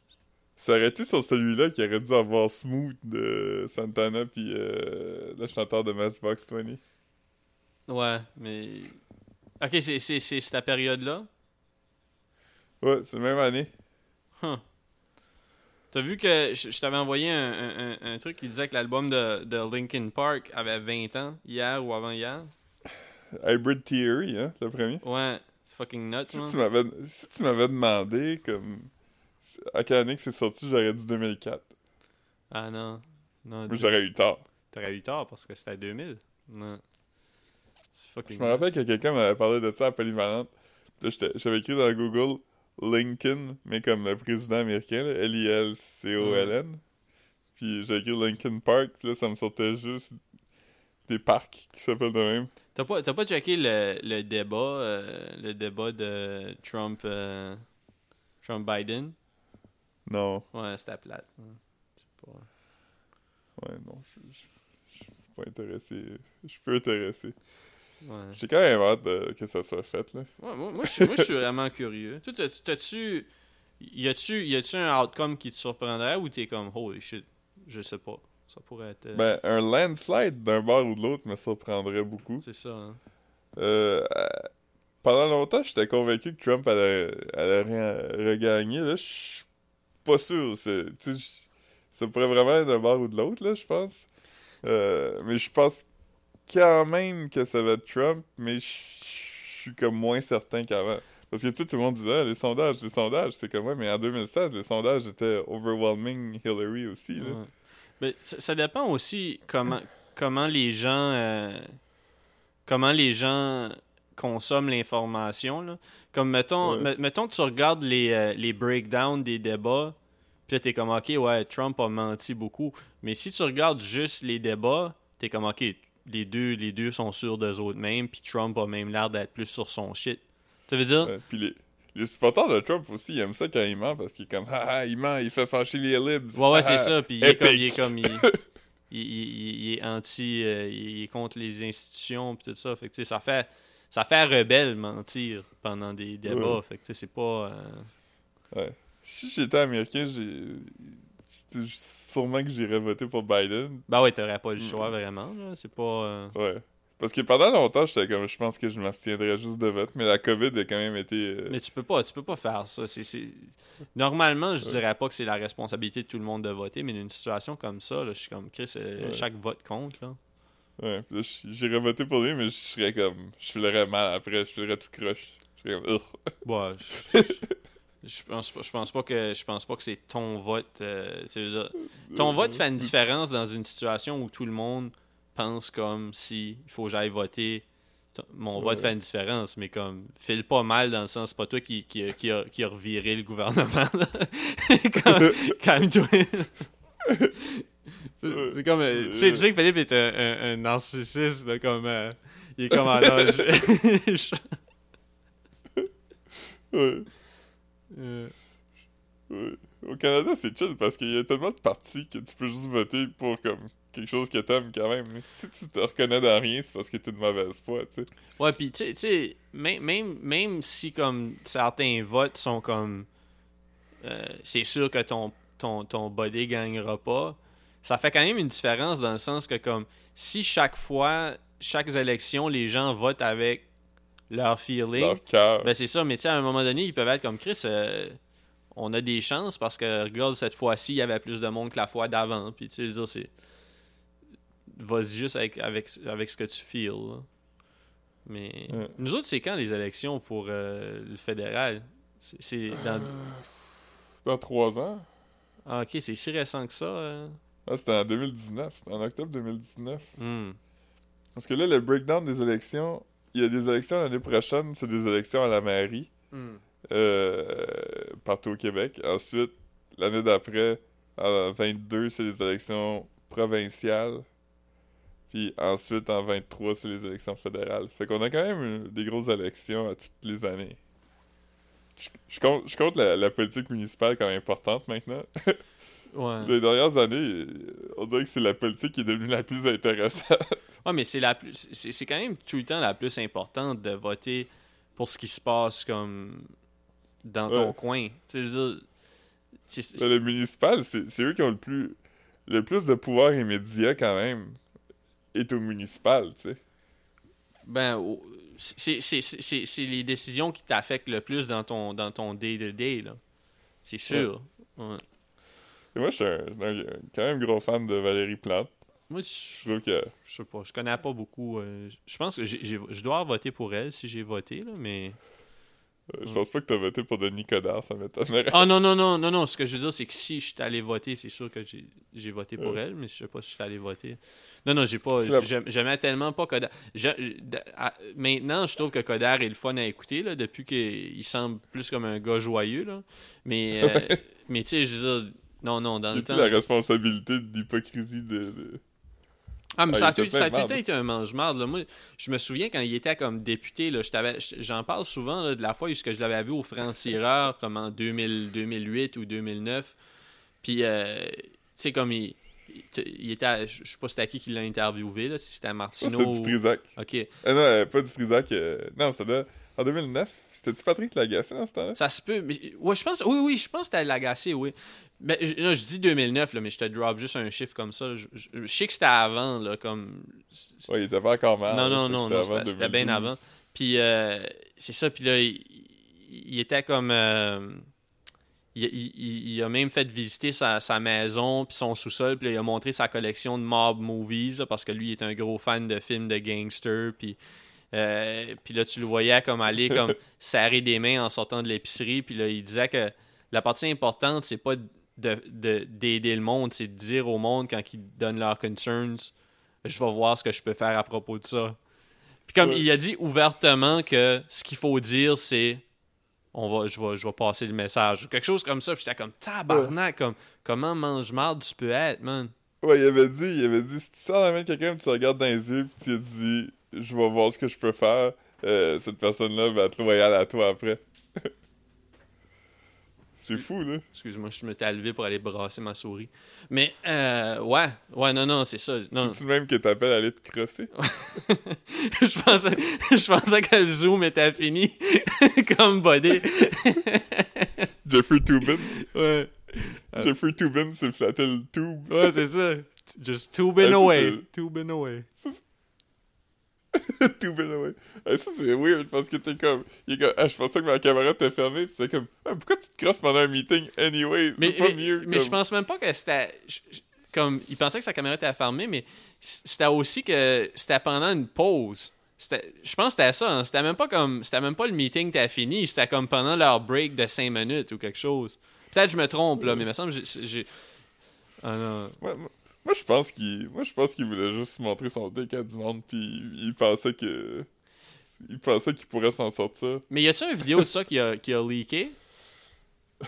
Ça aurait été sur celui-là qui aurait dû avoir Smooth de Santana, puis euh, le chanteur de Matchbox 20. Ouais, mais. Ok, c'est cette période-là? Ouais, c'est la même année. Huh. T'as vu que je, je t'avais envoyé un, un- truc qui disait que l'album de, de Linkin Park avait 20 ans, hier ou avant-hier? Hybrid Theory, hein, le premier. Ouais, c'est fucking nuts, Si man. tu m'avais si tu m'avais demandé comme à quelle année que c'est sorti, j'aurais dit 2004. Ah non. Non, Mais j'aurais eu tort. t'aurais eu tort parce que c'était 2000. Non. Je me rappelle que quelqu'un m'avait parlé de ça à Polyvalente. J'avais écrit dans Google Lincoln, mais comme le président américain, L-I-L-C-O-L-N. Puis j'ai écrit Lincoln Park, puis là, ça me sortait juste des parcs qui s'appellent de même. T'as pas, t'as pas checké le, le débat, euh, le débat de Trump, euh, Trump Biden? Non, Ouais, c'était plate. Sais pas. ouais, non, je suis pas intéressé. Je suis peu intéressé. Ouais. J'ai quand même hâte de- que ça soit fait, là. Ouais, moi, moi, je suis- vraiment curieux. Toi, t'as-tu. Y a-tu y a-tu un outcome qui te surprendrait ou t'es comme holy shit? Je sais pas. Ça pourrait être. euh, Ben, un landslide d'un bord ou de l'autre me surprendrait beaucoup. c'est ça. hein. Euh, euh, pendant longtemps, j'étais convaincu que Trump allait, allait rien regagner. Là, je suis pas sûr. C'est, ça pourrait vraiment être d'un bord ou de l'autre, là, je pense. Euh, mais je pense quand même que ça va être Trump, mais je suis comme moins certain qu'avant. Parce que tu sais, tout le monde disait, Ah, les sondages, les sondages, c'est comme, ouais, mais en 2016, les sondages étaient overwhelming Hillary aussi, là. Ouais. Mais ça, dépend aussi comment, comment les gens. euh, comment les gens consomment l'information. là. Comme mettons, Ouais. mettons que tu regardes les, euh, les breakdowns des débats, puis là t'es comme ok, ouais, Trump a menti beaucoup. Mais si tu regardes juste les débats, t'es comme ok, les deux, les deux sont sûrs d'eux autres mêmes, puis Trump a même l'air d'être plus sur son shit. Ça veut dire? Ouais, puis les, les supporters de Trump aussi, ils aiment ça quand il ment parce qu'il est comme, ah, ah, il ment, il fait fâcher les libs. Ouais, ouais, Ah, c'est ça. Puis il est comme, il est comme, il, il, il- il est anti. euh, il est contre les institutions, puis tout ça. Fait que, tu sais, ça fait. Ça fait rebelle mentir pendant des débats. Ouais. Fait que, tu sais, c'est pas. euh, Si j'étais américain, j'ai. C'était Sûrement que j'irais voter pour Biden. Ben ouais, t'aurais pas le choix vraiment. là. C'est pas. euh, Ouais. Parce que pendant longtemps, j'étais comme, je pense que je m'abstiendrais juste de vote, mais la COVID a quand même été. euh, Mais tu peux pas, tu peux pas faire ça. Normalement, je Ouais. dirais pas que c'est la responsabilité de tout le monde de voter, mais dans une situation comme ça, là, je suis comme Chris, euh, Ouais. chaque vote compte. Là. Ouais, j'irais voter pour lui, mais je serais comme. Je filerais mal après, je filerais tout croche. Je serais comme. Ugh. Ouais, je, je pense pas, je pense pas que je pense pas que c'est ton vote. euh, dire, ton Euh, vote fait une différence dans une situation où tout le monde pense comme si il faut que j'aille voter. Mon vote Ouais. fait une différence, mais comme file pas mal dans le sens, c'est pas toi qui, qui, qui a, qui a reviré le gouvernement. Calme-toi. C'est comme. euh, tu, sais, tu sais que Philippe est un, un- un narcissiste, là, comme. euh, il est comme. non, je- je- Ouais, euh. Au Canada, c'est chill parce qu'il y a tellement de partis que tu peux juste voter pour comme quelque chose que t'aimes quand même. Si tu te reconnais dans rien, c'est parce que t'es de mauvaise foi, tu. Ouais, sais- tu sais, même, même, même si comme certains votes sont comme. euh, c'est sûr que ton, ton, ton body gagnera pas, ça fait quand même une différence dans le sens que comme si chaque fois, chaque élection, les gens votent avec leur feeling. Leur cœur. Ben c'est ça, mais tu sais, à un moment donné, ils peuvent être comme Chris, euh, on a des chances parce que, regarde, cette fois-ci, il y avait plus de monde que la fois d'avant. Puis tu sais, c'est. Vas-y juste avec, avec, avec ce que tu feels. là. Mais. Ouais. Nous autres, c'est quand les élections pour euh, le fédéral? C'est dans. Dans trois ans. Ah, ok, c'est si récent que ça. euh. Ah, c'était en 2019. C'était en octobre 2019. Hmm. Parce que là, le breakdown des élections, il y a des élections l'année prochaine, c'est des élections à la mairie, Hmm. euh, partout au Québec. Ensuite, l'année d'après, en 22, c'est les élections provinciales. Puis ensuite, en 23, c'est les élections fédérales. Fait qu'on a quand même des grosses élections à toutes les années. Je, je compte, je compte la, la politique municipale comme importante maintenant. Ouais. Les dernières années, on dirait que c'est la politique qui est devenue la plus intéressante. Ouais, mais c'est la plus. C'est c'est quand même tout le temps la plus importante de voter pour ce qui se passe comme dans ton Ouais. coin. Tu sais, le municipal, c'est c'est eux qui ont le plus le plus de pouvoir immédiat quand même. Est au municipal, tu sais. Ben, c'est c'est- c'est- c'est- c'est les décisions qui t'affectent le plus dans ton dans ton day-to-day, là. C'est sûr. Ouais. Moi, je suis un, un- quand même gros fan de Valérie Plante. Moi, Je trouve que je sais pas, je connais pas beaucoup. euh, je pense que je dois voter pour elle si j'ai voté, là, mais... euh, je pense pas que t'as voté pour Denis Coderre, ça m'étonnerait. Ah non, non, non, non, non, ce que je veux dire, c'est que si je suis allé voter, c'est sûr que j'ai voté pour Ouais. elle, mais je sais pas si je suis allé voter. Non, non, j'ai pas. J'aimais tellement pas Coder. Je- à- maintenant, je trouve que Coder est le fun à écouter, là, depuis qu'il semble plus comme un gars joyeux, là. Mais, euh, mais tu sais, je veux dire, non, non, dans le temps. la responsabilité de l'hypocrisie de, de- Ah, mais Ah, ça a tout, ça a été un mange-marde. Moi, je me souviens quand il était comme député, j'en parle souvent là, de la fois où je l'avais vu au Franc-Tireur, comme en 2000, 2008 ou 2009. Puis, euh, tu sais, comme il, il, était, à- je sais pas c'était à qui qui l'a interviewé, là, si c'était à Martino. c'était du Trisac. Ok. Ah non, euh, pas du Trisac. euh, Non, c'était là. En 2009. C'était-tu Patrick Lagacé dans ce temps-là? Ça se peut. Mais, ouais, je pense. Oui, oui, je pense que c'était l'agacé, oui. Ben, je, là, je dis 2009, là, mais je te drop juste un chiffre comme ça. Je, je- je sais que c'était avant, là, comme. Ouais, il était pas encore mal. Non, non, non, c'était bien 2012. avant. Puis euh, c'est ça, puis là, il, il était comme... euh, il, il- il- il a même fait visiter sa, sa maison puis son sous-sol, puis là, il a montré sa collection de mob movies, là, parce que lui, il est un gros fan de films de gangsters, puis... euh, puis là, tu le voyais comme aller comme serrer des mains en sortant de l'épicerie. Puis là, il disait que la partie importante, c'est pas de, de- d'aider le monde, c'est de dire au monde quand ils donnent leurs concerns, je vais voir ce que je peux faire à propos de ça. Puis comme Ouais. il a dit ouvertement que ce qu'il faut dire, c'est on va, je, vais, je vais passer le message. Ou quelque chose comme ça. Puis j'étais comme tabarnak, comme comment mange-marde tu peux être, man? Ouais, il avait dit, il avait dit, si tu sors la main de quelqu'un, tu regardes dans les yeux, puis tu dis, je vais voir ce que je peux faire, euh, cette personne-là va être loyale à toi après. C'est fou, là. Excuse-moi, je m'étais levé pour aller brasser ma souris. Mais, euh, ouais, ouais, non, non, c'est ça. C'est-tu même que t'appelles à aller te crosser? je, pensais, je pensais que le Zoom était fini, comme body. Jeffrey Tubin. ouais. Jeffrey Tubin s'est flatté le tube. Ouais, c'est ça. Just tubing Ouais, away. c'est- Tubing away. Tubin, ouais. Ah, ça, c'est weird parce que t'es comme. Il est comme ah, je pensais que ma caméra était fermée, pis c'est comme. Ah, pourquoi tu te crosses pendant un meeting anyway? Mais, C'est pas mais, mieux. mais comme... je pense même pas que c'était. Comme, il pensait que sa caméra était fermée, mais c'était aussi que c'était pendant une pause. C'était- Je pense que c'était ça. hein. C'était même pas comme. C'était même pas le meeting était fini. C'était comme pendant leur break de 5 minutes ou quelque chose. Peut-être que je me trompe, là, mais il me semble que j'ai- j'ai. Ah non. Moi- moi, je pense qu'il. Moi, je pense qu'il voulait juste montrer son dick à du monde, pis il, pensait que. Il pensait qu'il pourrait s'en sortir. Mais y a-tu une vidéo de ça qui a, qui a leaké?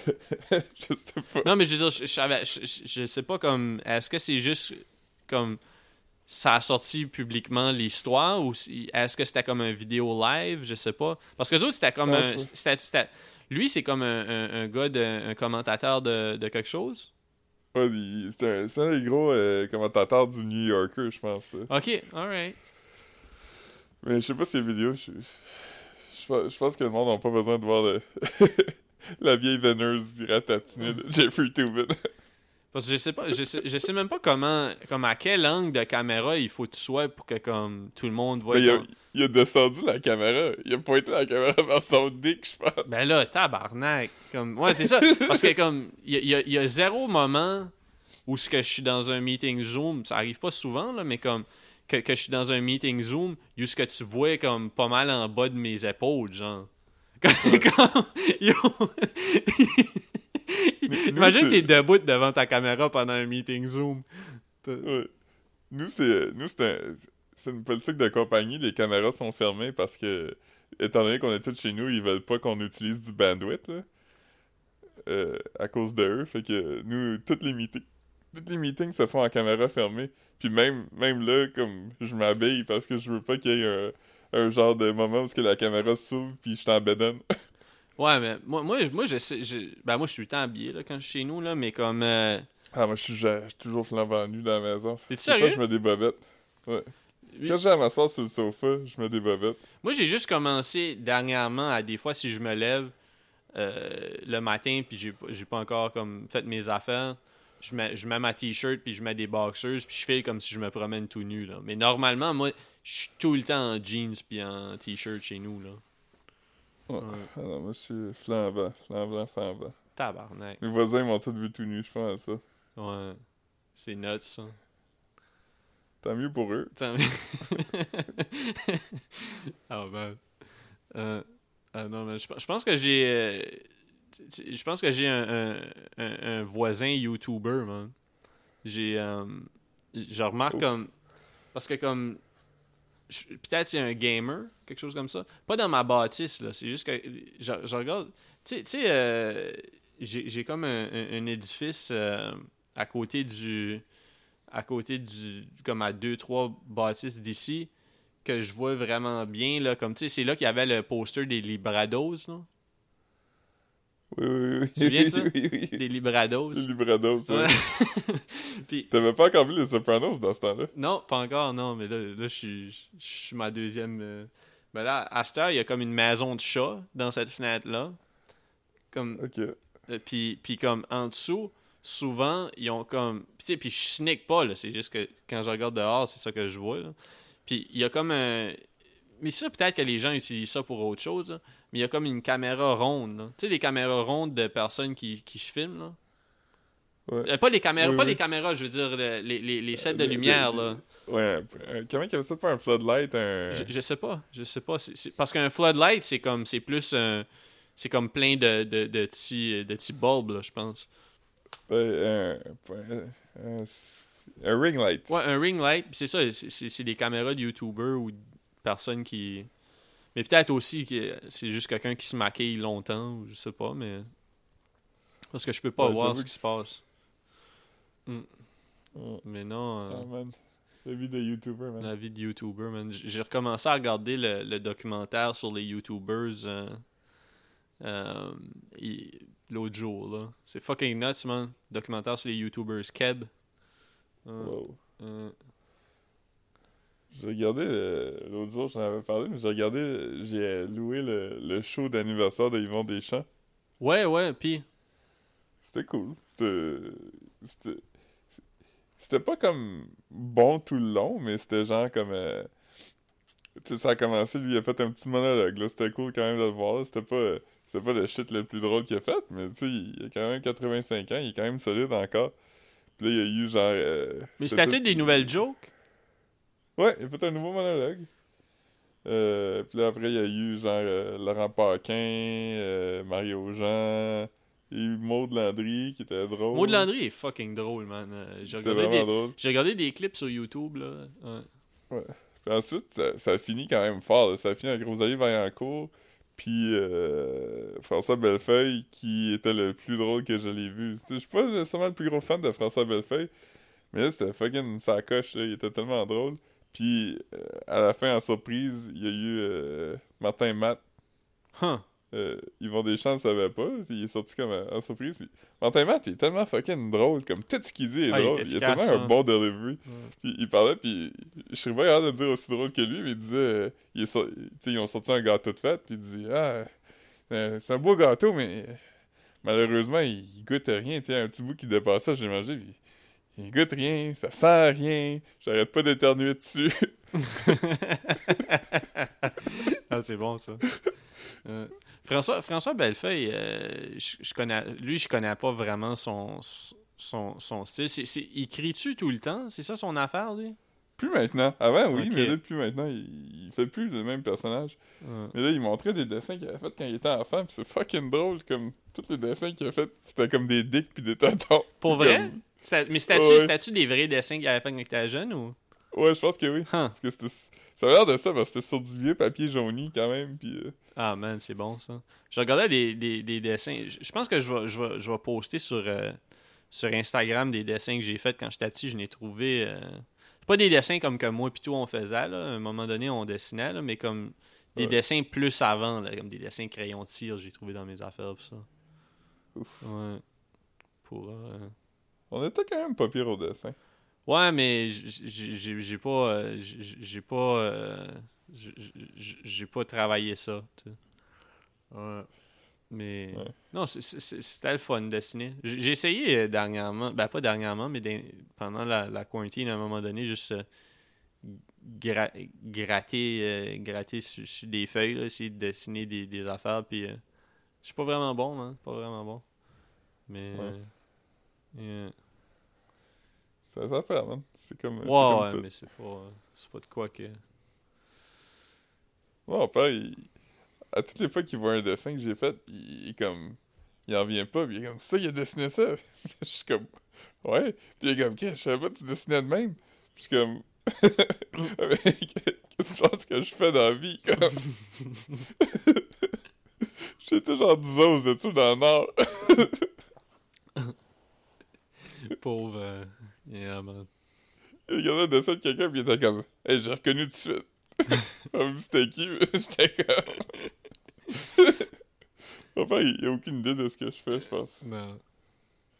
je sais pas. Non, mais je veux dire, je, je je- je- sais pas comme. Est-ce que c'est juste comme. Ça a sorti publiquement l'histoire ou si- est-ce que c'était comme un vidéo live? Je sais pas. Parce que les autres, c'était comme Non, un. c'était- c'était- lui, c'est comme un, un, un gars, de, un commentateur de, de quelque chose. Ouais, c'est un, c'est un des gros euh, commentateurs du New Yorker, je pense. Ok, alright. Mais je sais pas si les vidéos. Je, je, pense- je pense que le monde n'a pas besoin de voir le- la vieille veineuse ratatiner de Jeffrey Tubin. Parce que je sais pas, je sais, je sais même pas comment, comme à quel angle de caméra il faut que tu sois pour que comme tout le monde voit. Mais il, a, ton- il a descendu la caméra. Il a pointé la caméra vers son dick, je pense. Ben là, tabarnak. Comme... Ouais, c'est ça. Parce que comme, il y a, il y a- il y a zéro moment où ce que je suis dans un meeting Zoom, ça arrive pas souvent, là, mais comme que, que je suis dans un meeting Zoom, où ce que tu vois comme pas mal en bas de mes épaules, genre. Comme, comme- yo. Imagine c'est- t'es debout devant ta caméra pendant un meeting Zoom. Ouais. Nous, c'est nous c'est un- c'est une politique de compagnie. Les caméras sont fermées parce que, étant donné qu'on est tous chez nous, ils veulent pas qu'on utilise du bandwidth là, euh, à cause de eux. Fait que nous, toutes les meetings, tous les meetings se font en caméra fermée. Puis même, même là, comme je m'habille parce que je veux pas qu'il y ait un, un genre de moment où que la caméra s'ouvre puis je suis en. Ouais, mais moi, moi, moi je sais. je- Ben, moi, je suis tout le temps habillé là, quand je suis chez nous, là, mais comme. euh, Ah, moi, je suis, je suis toujours flambant nu dans la maison. T'es-tu Des fois, sérieux? je mets des bobettes. Ouais. Oui. Quand j'ai à m'asseoir sur le sofa, je mets des bobettes. Moi, j'ai juste commencé dernièrement à des fois, si je me lève euh, le matin puis j'ai j'ai pas encore comme fait mes affaires, je mets, je mets ma t-shirt puis je mets des boxers puis je fais comme si je me promène tout nu. Là. Mais normalement, moi, je suis tout le temps en jeans puis en t-shirt chez nous. Là. Ouais. Ouais. Ah non, moi, je suis flambant, flambant, flambant. Tabarnak. Mes voisins m'ont tous vu tout nu, je pense à ça. Ouais. C'est nuts, ça. Tant mieux pour eux. Attends. oh man. Euh, ah non, mais je, je pense que j'ai. euh, je pense que j'ai un, un, un- un voisin YouTuber, man. J'ai. euh, je remarque Ouf. comme. Parce que comme. Peut-être c'est un gamer, quelque chose comme ça. Pas dans ma bâtisse, là. C'est juste que. Je, regarde. Tu sais- euh, j'ai comme un édifice euh, à côté du à côté du comme à deux trois bâtisses d'ici que je vois vraiment bien là comme tu sais c'est là qu'il y avait le poster des Librados là. Oui, oui, oui. Tu de ça? oui, oui. des Librados Les Librados, puis T'avais pas encore vu les Sopranos dans ce temps-là? non pas encore non mais là, là je suis ma deuxième euh, ben là à cette heure il y a comme une maison de chat dans cette fenêtre là comme Ok. Euh, puis, puis comme en dessous, souvent, ils ont comme... Tu sais, puis je snique pas, là. C'est juste que quand je regarde dehors, c'est ça que je vois, là. Puis il y a comme un... Mais ça, peut-être que les gens utilisent ça pour autre chose, là. Mais il y a comme une caméra ronde, là. Tu sais, les caméras rondes de personnes qui, qui se filment, là. Ouais. Euh, pas les caméras, Oui, pas oui. les caméras, je veux dire, le- les, les, les sets de Euh, lumière, les- là. Ouais, un- comment il avait ça pas un floodlight? Un... Je, je sais pas, je sais pas. Parce qu'un floodlight, c'est comme, c'est plus un... C'est comme plein de, de, de petits, de petits bulbes, là, je pense. Un, un, ring light. Ouais, un ring light, c'est ça, c'est des caméras de YouTubers ou de personnes qui. Mais peut-être aussi que c'est juste quelqu'un qui se maquille longtemps, ou je sais pas, mais. Parce que je peux pas Ouais, voir ce qui se passe. Ouais. Mais non, euh, Ah, man. La vie de YouTuber, man. la vie de YouTuber, man. J'ai recommencé à regarder le, le documentaire sur les YouTubers. euh, euh, l'autre jour, là. C'est fucking nuts, man. Documentaire sur les YouTubers Keb. Euh, Wow. J'ai regardé, euh, l'autre jour, j'en avais parlé, mais j'ai regardé, j'ai loué le, le show d'anniversaire de Yvon Deschamps. Ouais, ouais, pis. C'était cool. C'était. C'était. Pas comme bon tout le long, mais c'était genre comme. euh, Tu sais, ça a commencé, lui, il a fait un petit monologue, là. C'était cool quand même de le voir, là. C'était pas. C'était pas le shit le plus drôle qu'il a fait, mais tu sais, il a quand même 85 ans, il est quand même solide encore. Puis là, il y a eu genre. euh, Mais c'était des nouvelles jokes? Ouais, il a fait un nouveau monologue. Euh, puis là, après, il y a eu genre euh, Laurent Paquin, euh, Mario Jean, il y a eu Maud Landry qui était drôle. Maud Landry est fucking drôle, man. Euh, J'ai regardé, des... regardé des clips sur YouTube, là. Ouais. Puis ensuite, ça, ça a fini quand même fort. là. Ça a fini avec Rosalie Vaillancourt, puis euh, François Bellefeuille, qui était le plus drôle que je l'ai vu. Je suis pas nécessairement le plus gros fan de François Bellefeuille, mais là, c'était fucking sacoche. là. Il était tellement drôle. Puis euh, à la fin, en surprise, il y a eu euh, Martin Matt. Huh. Euh, Yvon Deschamps ne savait pas. Il est sorti comme euh, en surprise. Puis Martin Matt il est tellement fucking drôle. Comme tout ce qu'il dit est Ah, il est drôle. Il, a efficace, tellement un hein. bon delivery. Puis il parlait, puis je serais pas capable de dire aussi drôle que lui, mais il disait, euh, il est ils ont sorti un gâteau de fête, puis il dit, ah, euh, c'est un beau gâteau, mais malheureusement, il, il goûte rien, tu sais, un petit bout qui dépassait, j'ai mangé, puis il goûte rien, ça sent rien, j'arrête pas d'éternuer dessus. ah, c'est bon, ça. Euh, François, François Bellefeuille, euh, je, je connais, lui, je connais pas vraiment son, son, son style. Il crie-tu tout le temps? C'est ça son affaire, lui? plus maintenant. Avant, oui, Ok. mais là, plus maintenant, il, il fait plus le même personnage. Mais là, il montrait des dessins qu'il avait fait quand il était enfant, puis c'est fucking drôle, comme tous les dessins qu'il a fait, c'était comme des dicks puis des tontons. Pour vrai? Comme- mais c'était-tu, Ouais. des vrais dessins qu'il avait fait quand il était jeune ou? Ouais, je pense que oui. Huh. Parce que. Ça a l'air de ça, parce que c'était sur du vieux papier jauni quand même, puis. euh, Ah man, c'est bon ça. Je regardais des, des, des dessins. Je, pense que je vais, je vais, je vais poster sur, euh, sur Instagram des dessins que j'ai faits quand j'étais petit. Je n'ai trouvé. euh, pas des dessins comme que moi et tout on faisait. Là. À un moment donné, on dessinait, là, mais comme des Ouais. dessins plus avant, là, comme des dessins crayon de cire, j'ai trouvé dans mes affaires pis ça. Ouf. Ouais. Pour. On était quand même pas pire au dessin. Ouais, mais j'ai pas. euh, J'ai pas. euh, J'ai pas travaillé ça. tu sais. Ouais. Mais. Ouais. Non, c'était le fun de dessiner. J'ai essayé euh, dernièrement. Ben, pas dernièrement, mais pendant la, la quarantine, à un moment donné, juste. euh, gra- gratter, euh, gratter sur, sur des feuilles, là, essayer de dessiner des, des affaires, puis. euh, je suis pas vraiment bon, man. Pas vraiment bon. Mais. Ouais. euh, yeah. Ça s'affaire, man. C'est comme. Ouais, comme ouais, tout. mais c'est pas, c'est pas de quoi que. Mon père, il... à toutes les fois qu'il voit un dessin que j'ai fait, il il est comme. Il en vient pas, puis il est comme ça, il a dessiné ça. je suis comme. Ouais. Puis il est comme, qu'est-ce, je savais pas tu dessinais de même. Puis je suis comme. Qu'est-ce que tu penses que je fais dans la vie, comme? J'étais genre 10 ans aux études dans le Nord. Pauvre. euh, yeah, man. Il regardait un dessin de quelqu'un, puis il était comme, hey, j'ai reconnu tout de suite. Même si c'était qui, mais j'étais comme. Mon père, il a aucune idée de ce que je fais, je pense. Non.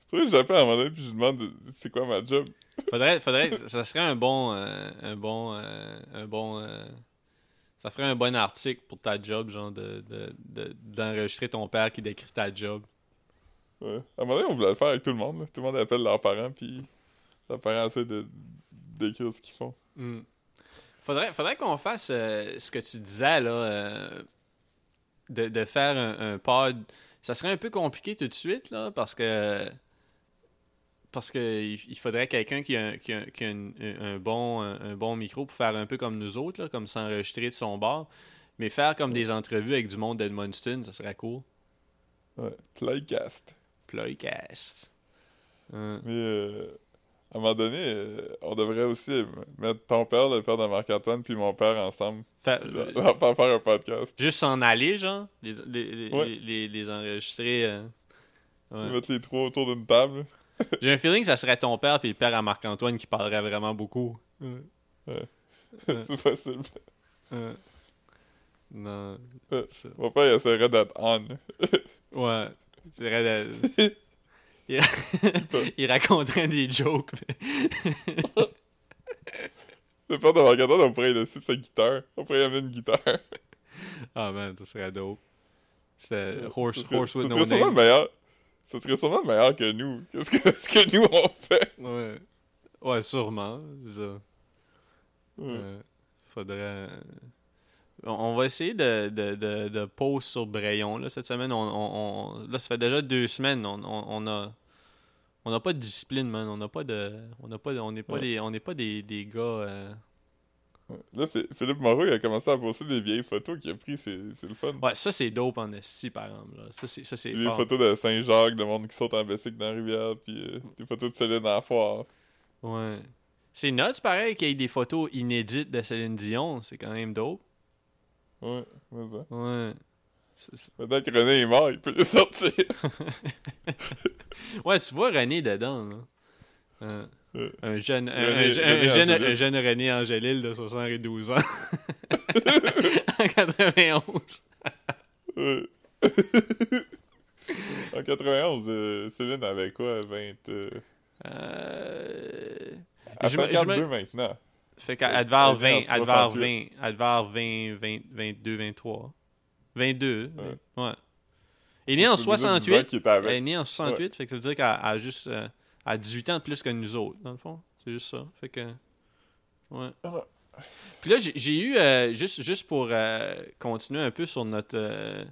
Faudrait que j'appelle à un moment donné puis je lui demande de- c'est quoi ma job. Faudrait, faudrait, ça serait un bon, euh, un bon, euh, un bon, euh, ça ferait un bon article pour ta job, genre de, de, de- d'enregistrer ton père qui décrit ta job. Ouais. À un moment donné, on voulait le faire avec tout le monde. là. Tout le monde appelle leurs parents, puis leurs parents essaient de d'écrire ce qu'ils font. Hmm. Faudrait, faudrait qu'on fasse euh, ce que tu disais là, euh, de, de faire un, un pod. Ça serait un peu compliqué tout de suite là, parce que parce que il, faudrait quelqu'un qui a, un- qui a- qui a un, un bon, un, un bon micro pour faire un peu comme nous autres, là, comme s'enregistrer de son bar. Mais faire comme des entrevues avec du monde d'Edmundston, ça serait cool. Ouais. Playcast. Ploycast. Hein. Mais euh, à un moment donné, euh, on devrait aussi mettre ton père, le père de Marc-Antoine, puis mon père ensemble. Faire faire un podcast. juste s'en aller, genre, les, les, les, Ouais. les, les- les enregistrer. euh, ouais. Mettre les trois autour d'une table. J'ai un feeling que ça serait ton père puis le père à Marc-Antoine qui parlerait vraiment beaucoup. c'est possible. Non. Mon père, il essaierait d'être on. Ouais. Tu dirais de- il... il raconterait des jokes. Le père de Marc-Antoine, on pourrait laisser sa guitare. On pourrait y amener une guitare. Ah man, ça serait dope. C'est Ça Horse, serait- horse with ça no serait name. meilleur. Ça serait sûrement meilleur que nous. Qu'est-ce que, ce que nous on fait? Ouais. Ouais, sûrement. dire. Ouais. Euh, faudrait. On, va essayer de, de, de, de post sur Brayon. Là, cette semaine, on, on, on- là, ça fait déjà deux semaines. On, on, on a. On n'a pas de discipline, man. On n'a pas de. On n'a pas de- On n'est pas Ouais. des. On n'est pas des, des gars. euh, Là, Phi- Philippe Moreau, il a commencé à poster des vieilles photos qu'il a pris. C'est, le fun. Ouais, ça c'est dope en esti, par exemple. Là. Ça c'est ça c'est Des photos de Saint-Jacques, de monde qui saute en bicycle dans la rivière, puis euh, des photos de Céline à la foire. Ouais. C'est nuts pareil qu'il y ait des photos inédites de Céline Dion. C'est quand même dope. Ouais, mais ça. Ouais. C'est- c'est- Maintenant que René est mort, il peut les sortir. Ouais, tu vois René dedans, là. Euh, Euh, un jeune, un, René- un jeune, un jeune René Angélil de 72 ans. en 91. Ouais. en 91, euh, Céline avait quoi, 20... euh, Euh... à Je me- je 52 me- maintenant. Fait qu'elle devait avoir Elle est 20, née en elle devait avoir 20, 68. elle devait avoir 20, 20, 22, 23. 22, Ouais. ouais. Elle est née en C'est déjà 10 ans 68. qu'il était avec. Elle est née en 68, fait que ça veut dire qu'elle a juste euh, elle a 18 ans de plus que nous autres, dans le fond. C'est juste ça. Fait que. Ouais. Ah. Puis là, j'ai- eu, euh, juste, juste pour euh, continuer un peu sur notre, euh,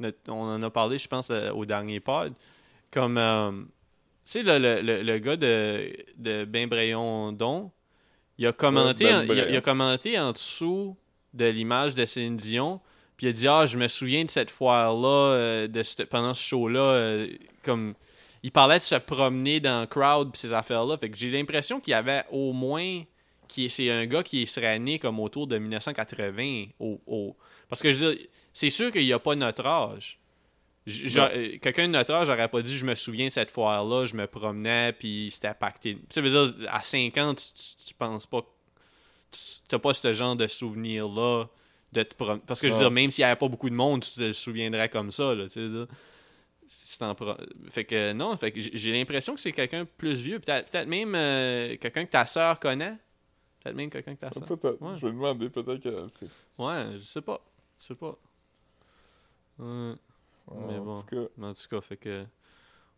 notre- On en a parlé, je pense, au dernier pod. Comme. tu sais, le, le, le, le gars de, de Ben Don, il a commenté, Ben en, il a- il a Brayon. commenté en dessous de l'image de Céline Dion. Puis il a dit Ah, je me souviens de cette foire-là, euh, de ce- pendant ce show-là. euh, comme il parlait de se promener dans le crowd pis ces affaires-là. Fait que j'ai l'impression qu'il y avait au moins. qui C'est un gars qui serait né comme autour de 1980. Au, au- Parce que je veux dire, c'est sûr qu'il n'y a pas notre âge. Euh, Quelqu'un de notre âge n'aurait pas dit je me souviens cette foire-là, je me promenais, puis c'était pacté. Ça veut dire, à 5 ans, tu, tu, tu penses pas. Tu n'as pas ce genre de souvenir-là. De te prom- Parce que je veux dire, même s'il n'y avait pas beaucoup de monde, tu te souviendrais comme ça. Là, tu sais, Fait que non, fait que j'ai l'impression que c'est quelqu'un plus vieux. Peut-être peut même euh, quelqu'un que ta sœur connaît. Peut-être même quelqu'un que ta sœur. Ouais. Je vais demander, peut-être sait. Ouais, je sais pas. Je sais pas. Ouais. Mais en bon. tout cas, en tout cas, fait que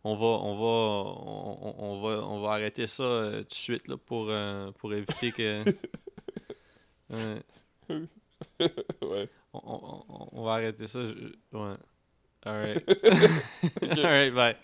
on va on va on, on- va on va arrêter ça euh, tout de suite là pour euh, pour éviter que Ouais. ouais. on, on- on- va arrêter ça. je- Ouais. Alright. Alright, bye.